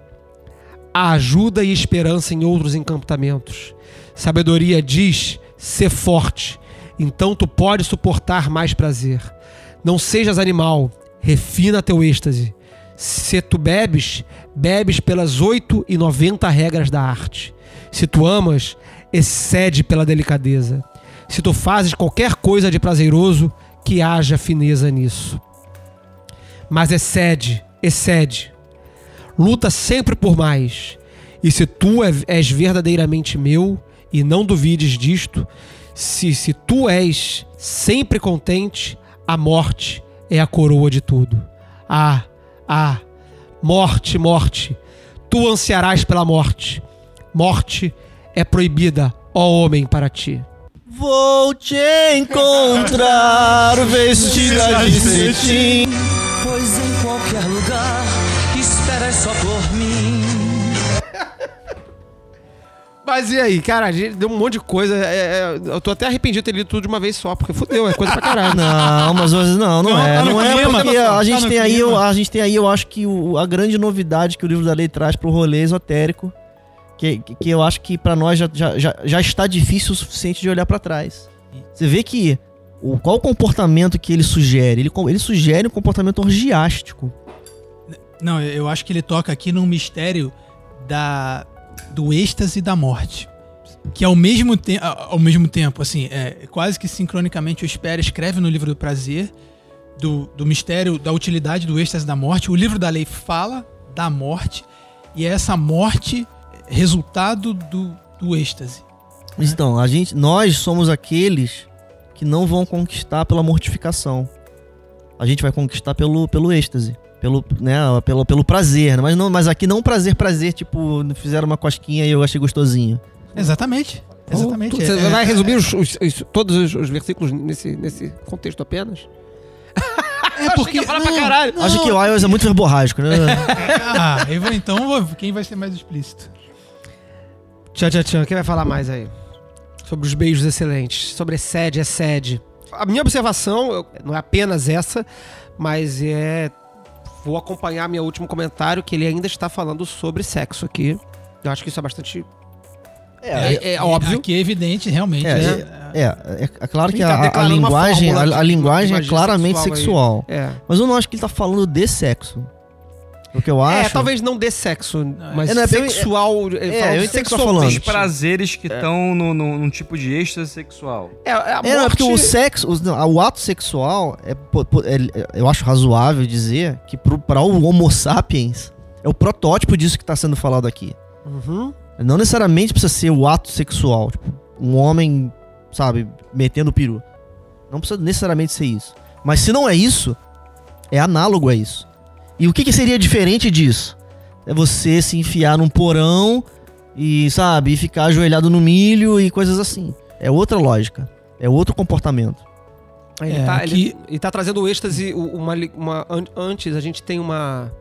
Há ajuda e esperança em outros encampamentos. Sabedoria diz: ser forte, então tu podes suportar mais prazer. Não sejas animal, refina teu êxtase. Se tu bebes, bebes pelas oito e noventa regras da arte. Se tu amas, excede pela delicadeza. Se tu fazes qualquer coisa de prazeroso, que haja fineza nisso. Mas excede, excede. Luta sempre por mais. E se tu é- és verdadeiramente meu, e não duvides disto, se, se tu és sempre contente, a morte é a coroa de tudo. Ah, ah, morte, morte, tu ansiarás pela morte. Morte é proibida, ó homem, para ti. Vou te encontrar vestida de cetim. Mas e aí, cara, a gente deu um monte de coisa. é, é, eu tô até arrependido de ter lido tudo de uma vez só, porque fudeu, é coisa pra caralho. Não, mas hoje não, não, Não, é. tá Não é clima, porque tá a gente no tem aí, eu- a gente tem aí, eu acho que o- a grande novidade que o livro da lei traz pro rolê esotérico, que, que, eu acho que pra nós já, já, já, está difícil o suficiente de olhar pra trás. Você vê que o, qual o comportamento que ele sugere? Ele, ele sugere um comportamento orgiástico. Não, eu eu acho que ele toca aqui num mistério da do êxtase da morte. Que ao mesmo, te ao mesmo tempo, assim, é, quase que sincronicamente o Espera escreve no livro do prazer, do, do mistério da utilidade do êxtase da morte. O livro da lei fala da morte, e é essa morte resultado do, do êxtase. Então, a gente, nós somos aqueles que não vão conquistar pela mortificação. A gente vai conquistar pelo, pelo êxtase. Pelo, né, pelo, pelo prazer. né? Mas, não, mas aqui não prazer, prazer, tipo, fizeram uma cosquinha e eu achei gostosinho. Exatamente. Exatamente. Tu- é- Você é- vai resumir os- os- os- todos os, os versículos nesse, nesse contexto apenas? É porque. falar pra não, caralho. não. Acho que o iOS é muito verborrágico, né? Ah, eu vou, então quem vai ser mais explícito? Tchan, tchan, tchan. Quem vai falar mais aí? Sobre os beijos excelentes. Sobre excede, excede. A minha observação eu- não é apenas essa, mas é. Vou acompanhar meu último comentário, que ele ainda está falando sobre sexo aqui. Eu acho que isso é bastante. É, é óbvio. Aqui é evidente, realmente. É, né? É, é, é claro que tá a, a linguagem, a, a linguagem é claramente sexual sexual. É. Mas eu não acho que ele tá falando de sexo. O que eu acho. É, talvez não dê sexo, mas É, não, é, sexual. é, falando eu entendo o que você tá falando. Os prazeres que estão no, no- num tipo de êxtase sexual. É, é a É, não, é porque o morte- sexo, os- não, o ato sexual, é, é- é- eu acho razoável dizer que pro, para o Homo sapiens é o protótipo disso que tá sendo falado aqui. Uhum. Não necessariamente precisa ser o ato sexual, tipo, um homem, sabe, metendo peru. Não precisa necessariamente ser isso. Mas se não é isso, é análogo a isso. E o que, que seria diferente disso? É você se enfiar num porão e, sabe, e ficar ajoelhado no milho e coisas assim. É outra lógica. É outro comportamento. Ele, É, tá, aqui- ele, ele tá trazendo o êxtase, uma, uma- an- antes, a gente tem uma.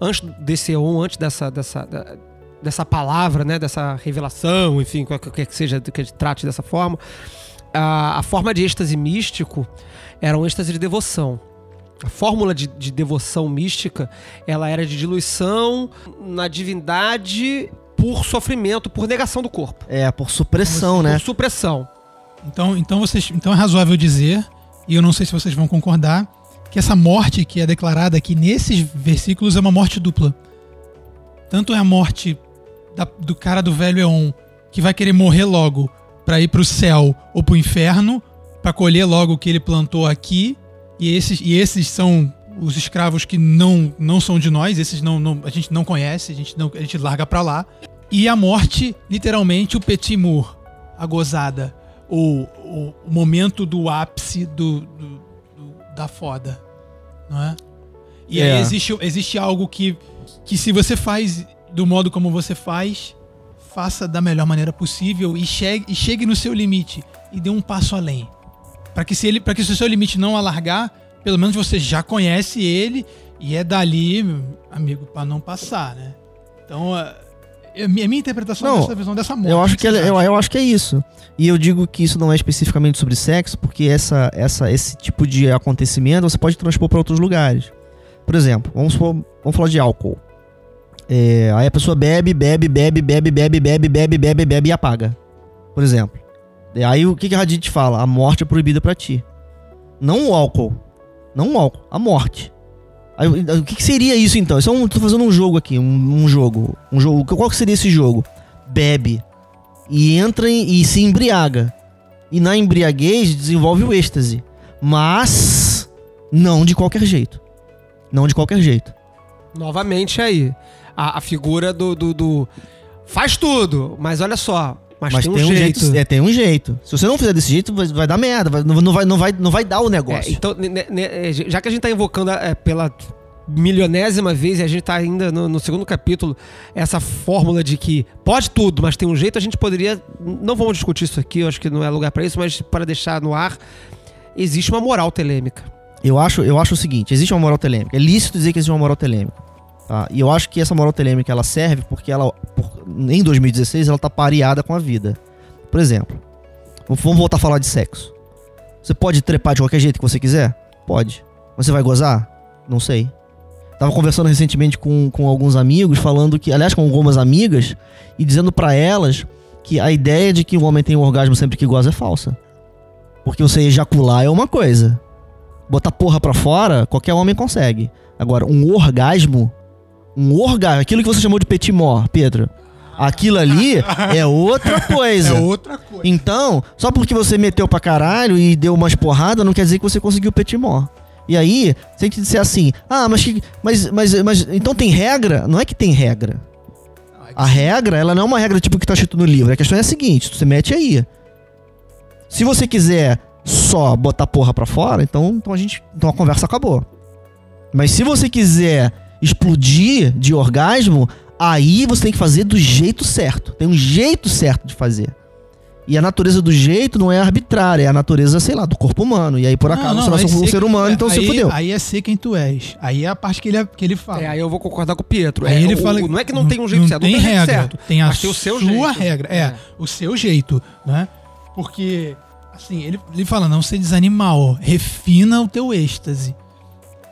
Antes desse on, antes dessa, dessa, da- dessa palavra, né? Dessa revelação, enfim, qualquer que seja que a gente trate dessa forma. A, a forma de êxtase místico era um êxtase de devoção. A fórmula de, de devoção mística, ela era de diluição na divindade por sofrimento, por negação do corpo. É, por supressão, né? Por supressão. Então, então, vocês, então é razoável dizer, e eu não sei se vocês vão concordar, que essa morte que é declarada aqui nesses versículos é uma morte dupla. Tanto é a morte da- do cara do velho Eon, que vai querer morrer logo pra ir pro céu ou pro inferno, pra colher logo o que ele plantou aqui, e esses, e esses são os escravos que não, não são de nós, esses não, não- a gente não conhece, a gente, não, a gente larga pra lá. E a morte, literalmente, o petit mur, a gozada, o, o, o momento do ápice do, do- do- da foda, não é? E É. aí existe, existe algo que, que se você faz do modo como você faz, faça da melhor maneira possível e chegue, e chegue no seu limite e dê um passo além. Para que, se ele, pra que se o seu limite não alargar, pelo menos você já conhece ele e é dali, amigo, para não passar, né? Então, a, a minha a minha interpretação Não, dessa visão dessa morte. Eu acho que, vocês ela- eu, eu acho que é isso. E eu digo que isso não é especificamente sobre sexo, porque essa, essa, esse tipo de acontecimento você pode transpor para outros lugares. Por exemplo, vamos, supor- vamos falar de álcool. É, aí a pessoa bebe, bebe, bebe, bebe, bebe, bebe, bebe, bebe, bebe e apaga. Por exemplo. Aí o que, que a Hadith fala? A morte é proibida para ti. Não o álcool. Não o álcool, a morte. Aí, o que, que seria isso então? Isso é um, tô fazendo um jogo aqui, um, um jogo. Um jogo. Qual que seria esse jogo? Bebe e entra em- e se embriaga. E na embriaguez desenvolve o êxtase. Mas não de qualquer jeito. Não de qualquer jeito. Novamente aí. A, a figura do, do, do- Faz tudo, mas olha só. Mas, Mas tem, um jeito. É, tem um jeito. Se você não fizer desse jeito, vai, vai dar merda. vai- não, vai, não, vai, não vai dar o É, negócio. então, ne- ne- ne- já que a gente tá invocando é, pela milionésima vez e a gente tá ainda no, no segundo capítulo, essa fórmula de que pode tudo, mas tem um jeito, a gente poderia. Não vamos discutir isso aqui, eu acho que não é lugar pra isso, mas para deixar no ar, existe uma moral telêmica. Eu acho, eu acho o seguinte, existe uma moral telêmica. É lícito dizer que existe uma moral telêmica. Tá? E eu acho que essa moral telêmica ela serve porque ela, por- em 2016, ela tá pareada com a vida. Por exemplo, vamos voltar a falar de sexo. Você pode trepar de qualquer jeito que você quiser? Pode. Você vai gozar? Não sei. Tava conversando recentemente com, com alguns amigos, falando que, aliás, com algumas amigas, e dizendo pra elas que a ideia de que o homem tem um orgasmo sempre que goza é falsa. Porque você ejacular é uma coisa. Botar porra pra fora, qualquer homem consegue. Agora, um orgasmo, um orgasmo, aquilo que você chamou de petit mort, Pedro, aquilo ali é outra coisa. É outra coisa. Então, só porque você meteu pra caralho e deu umas porradas, não quer dizer que você conseguiu o petit mort. E aí, se a gente disser assim, ah, mas, que- mas, mas, mas então tem regra? Não é que tem regra. A regra, ela não é uma regra tipo que tá escrito no livro. A questão é a seguinte, você mete aí. Se você quiser só botar porra pra fora, então, então a gente, então a conversa acabou. Mas se você quiser explodir de orgasmo, aí você tem que fazer do jeito certo. Tem um jeito certo de fazer. E a natureza do jeito não é arbitrária, é a natureza, sei lá, do corpo humano. E aí, por acaso, você aí nasceu um ser humano, tu é. então aí, você fudeu. Aí é ser quem tu és. Aí é a parte que ele, que ele fala. É, aí eu vou concordar com o Pietro. Aí É, ele o- fala o- não é que não tem um jeito não certo, tem não tem jeito regra, certo. tem a mas tem o seu sua jeito. regra, é, É. o seu jeito, né? Porque assim, ele, ele fala não ser desanimal, refina o teu êxtase.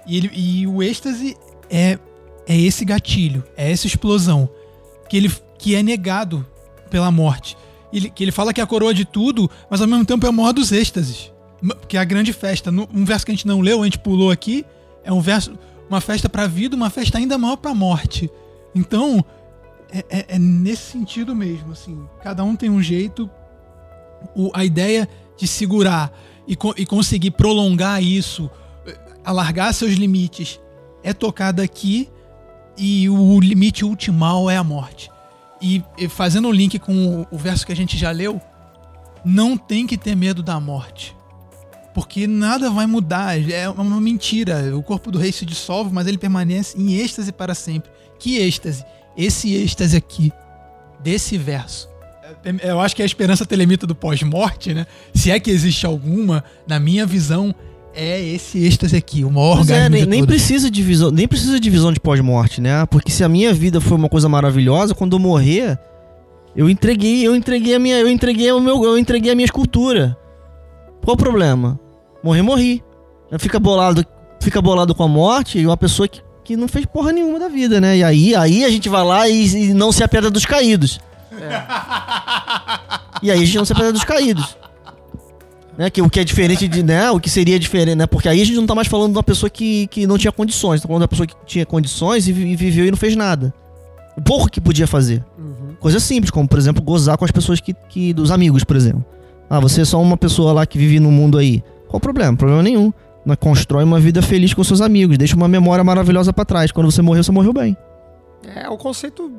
E, ele, e o êxtase é é esse gatilho, é essa explosão que ele que é negado pela morte. Ele, que ele fala que é a coroa de tudo, mas ao mesmo tempo é o maior dos êxtases. Que é a grande festa. Um verso que a gente não leu, a gente pulou aqui, é um verso uma festa pra vida, uma festa ainda maior pra morte. Então, é, é- é nesse sentido mesmo, assim. Cada um tem um jeito. O- a ideia de segurar e, co- e conseguir prolongar isso, eh, alargar seus limites, é tocada aqui e o limite ultimal é a morte. E, e fazendo o link com o, o verso que a gente já leu, não tem que ter medo da morte. Porque nada vai mudar, é uma mentira. O corpo do rei se dissolve, mas ele permanece em êxtase para sempre. Que êxtase? Esse êxtase aqui, desse verso. É- Eu acho que é a esperança telemita do pós-morte, né? Se é que existe alguma, na minha visão, é esse êxtase aqui, o maior Pois é, nem, de nem precisa de visão, nem precisa de visão de pós-morte, né? Porque se a minha vida foi uma coisa maravilhosa, quando eu morrer, eu entreguei, eu entreguei a minha, eu entreguei o meu, eu entreguei a minha escultura. Qual o problema? Morrer, morri. Fica bolado, fica bolado com a morte e uma pessoa que, que não fez porra nenhuma da vida, né? E aí, aí a gente vai lá e, e não se apega dos caídos. E aí a gente não se apega dos caídos. Né, que, o que é diferente de, né? O que seria diferente, né? Porque aí a gente não tá mais falando de uma pessoa que, que não tinha condições, tá falando de uma pessoa que tinha condições e, e viveu e não fez nada. O pouco que podia fazer. Coisa simples, como, por exemplo, gozar com as pessoas que, que. dos amigos, por exemplo. Ah, você é só uma pessoa lá que vive no mundo aí. Qual o problema? Problema nenhum. Né, Constrói uma vida feliz com seus amigos, deixa uma memória maravilhosa pra trás. Quando você morreu, você morreu bem. É o conceito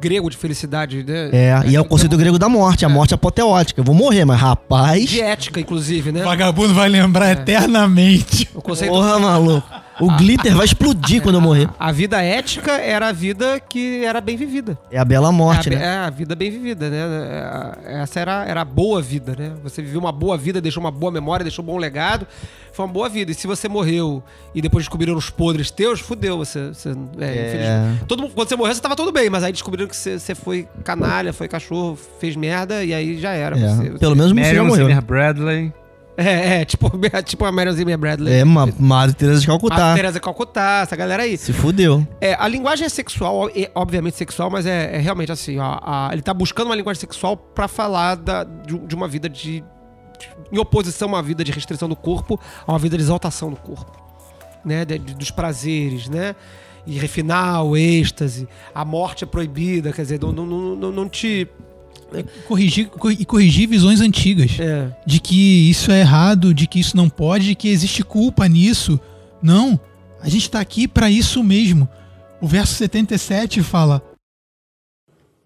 grego de felicidade, né? É, e é o conceito grego da morte, a morte apoteótica. Eu vou morrer, mas rapaz. De ética, inclusive, né? O vagabundo vai lembrar eternamente. O conceito Porra, maluco. O glitter vai explodir quando eu morrer. A vida ética era a vida que era bem vivida. É a bela morte, é, a, né? é a vida bem vivida, né? É, Essa era, era a boa vida, né? Você viveu uma boa vida, deixou uma boa memória, deixou um bom legado. Foi uma boa vida. E se você morreu e depois descobriram os podres teus, fudeu. Você, você é, infelizmente. Todo mundo, quando você morreu, você tava tudo bem, mas aí descobriram que você, você foi canalha, foi cachorro, fez merda e aí já era. É, Você- Pelo menos você já Marion morreu. Zimmer Bradley. É, é, tipo, tipo a Marion Zimmer Bradley. É, ma Madre Teresa de Calcutá. Teresa Calcutá, essa galera aí. Se fudeu. É, a linguagem é sexual, é obviamente sexual, mas é, é realmente assim, ó, a- ele tá buscando uma linguagem sexual pra falar da- de, de uma vida de, de- em oposição a uma vida de restrição do corpo, a uma vida de exaltação do corpo, né, de- de- dos prazeres, né? E refinar o êxtase, a morte é proibida, quer dizer, não, não, não, não- te Corrigir, cor- e corrigir visões antigas. é, De que isso é errado, de que isso não pode, de que existe culpa nisso. Não. A gente tá aqui pra isso mesmo. O verso 77 fala: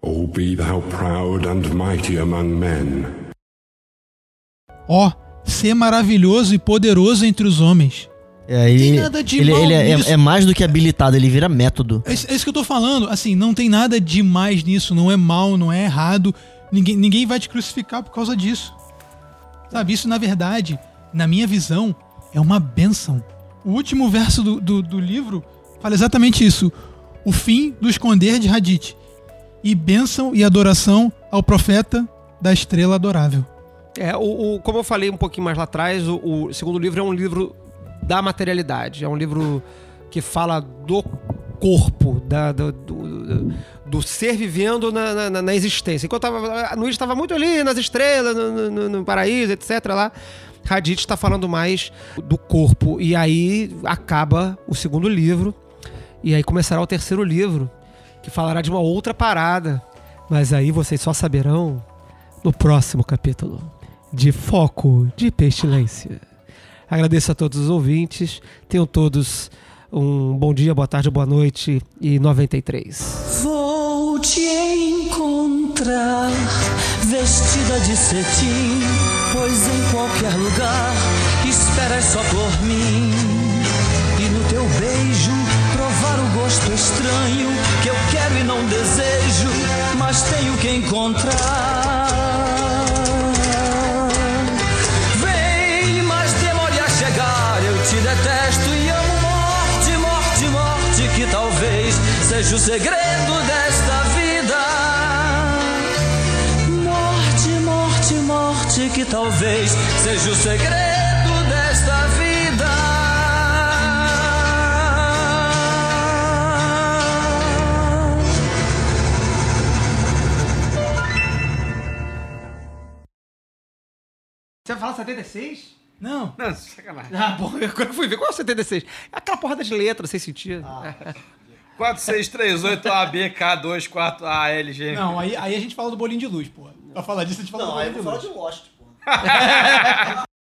Oh, be thou proud and mighty among men. Ó, ser maravilhoso e poderoso entre os homens. É, ele, nada de ele, mal ele é, nisso. é mais do que habilitado, ele vira método. É isso, é isso que eu tô falando. Assim, não tem nada demais nisso. Não é mal, não é errado. Ninguém, ninguém vai te crucificar por causa disso. Sabe, isso na verdade, na minha visão, é uma bênção. O último verso do, do, do livro fala exatamente isso. O fim do esconder de Hadith. E bênção e adoração ao profeta da estrela adorável. É, o, o- como eu falei um pouquinho mais lá atrás, o, o segundo livro é um livro da materialidade. É um livro que fala do corpo, da, do, do, do ser vivendo na, na, na existência. Enquanto tava, a Luiz estava muito ali nas estrelas, no, no- no paraíso, etc. lá. Hadith está falando mais do corpo. E aí acaba o segundo livro. E aí começará o terceiro livro, que falará de uma outra parada. Mas aí vocês só saberão no próximo capítulo de Foco de Pestilência. Agradeço a todos os ouvintes. Tenham todos um bom dia, boa tarde, boa noite e 93. Vou te encontrar vestida de cetim, pois em qualquer lugar esperas só por mim. E no teu beijo provar o gosto estranho que eu quero e não desejo, mas tenho que encontrar. Seja o segredo desta vida. Morte, morte, morte, que talvez seja o segredo desta vida. Você vai falar 76? Não. Não, sacanagem. Ah, porra, agora eu fui ver qual é o 76. É aquela porrada de letra, sem sentido. Ah. 4638 ABK24ALG. Não, aí, aí a gente fala do bolinho de luz, pô. Pra falar disso, a gente fala do Não, aí bolinho eu de vou falar luz. de Lost, pô.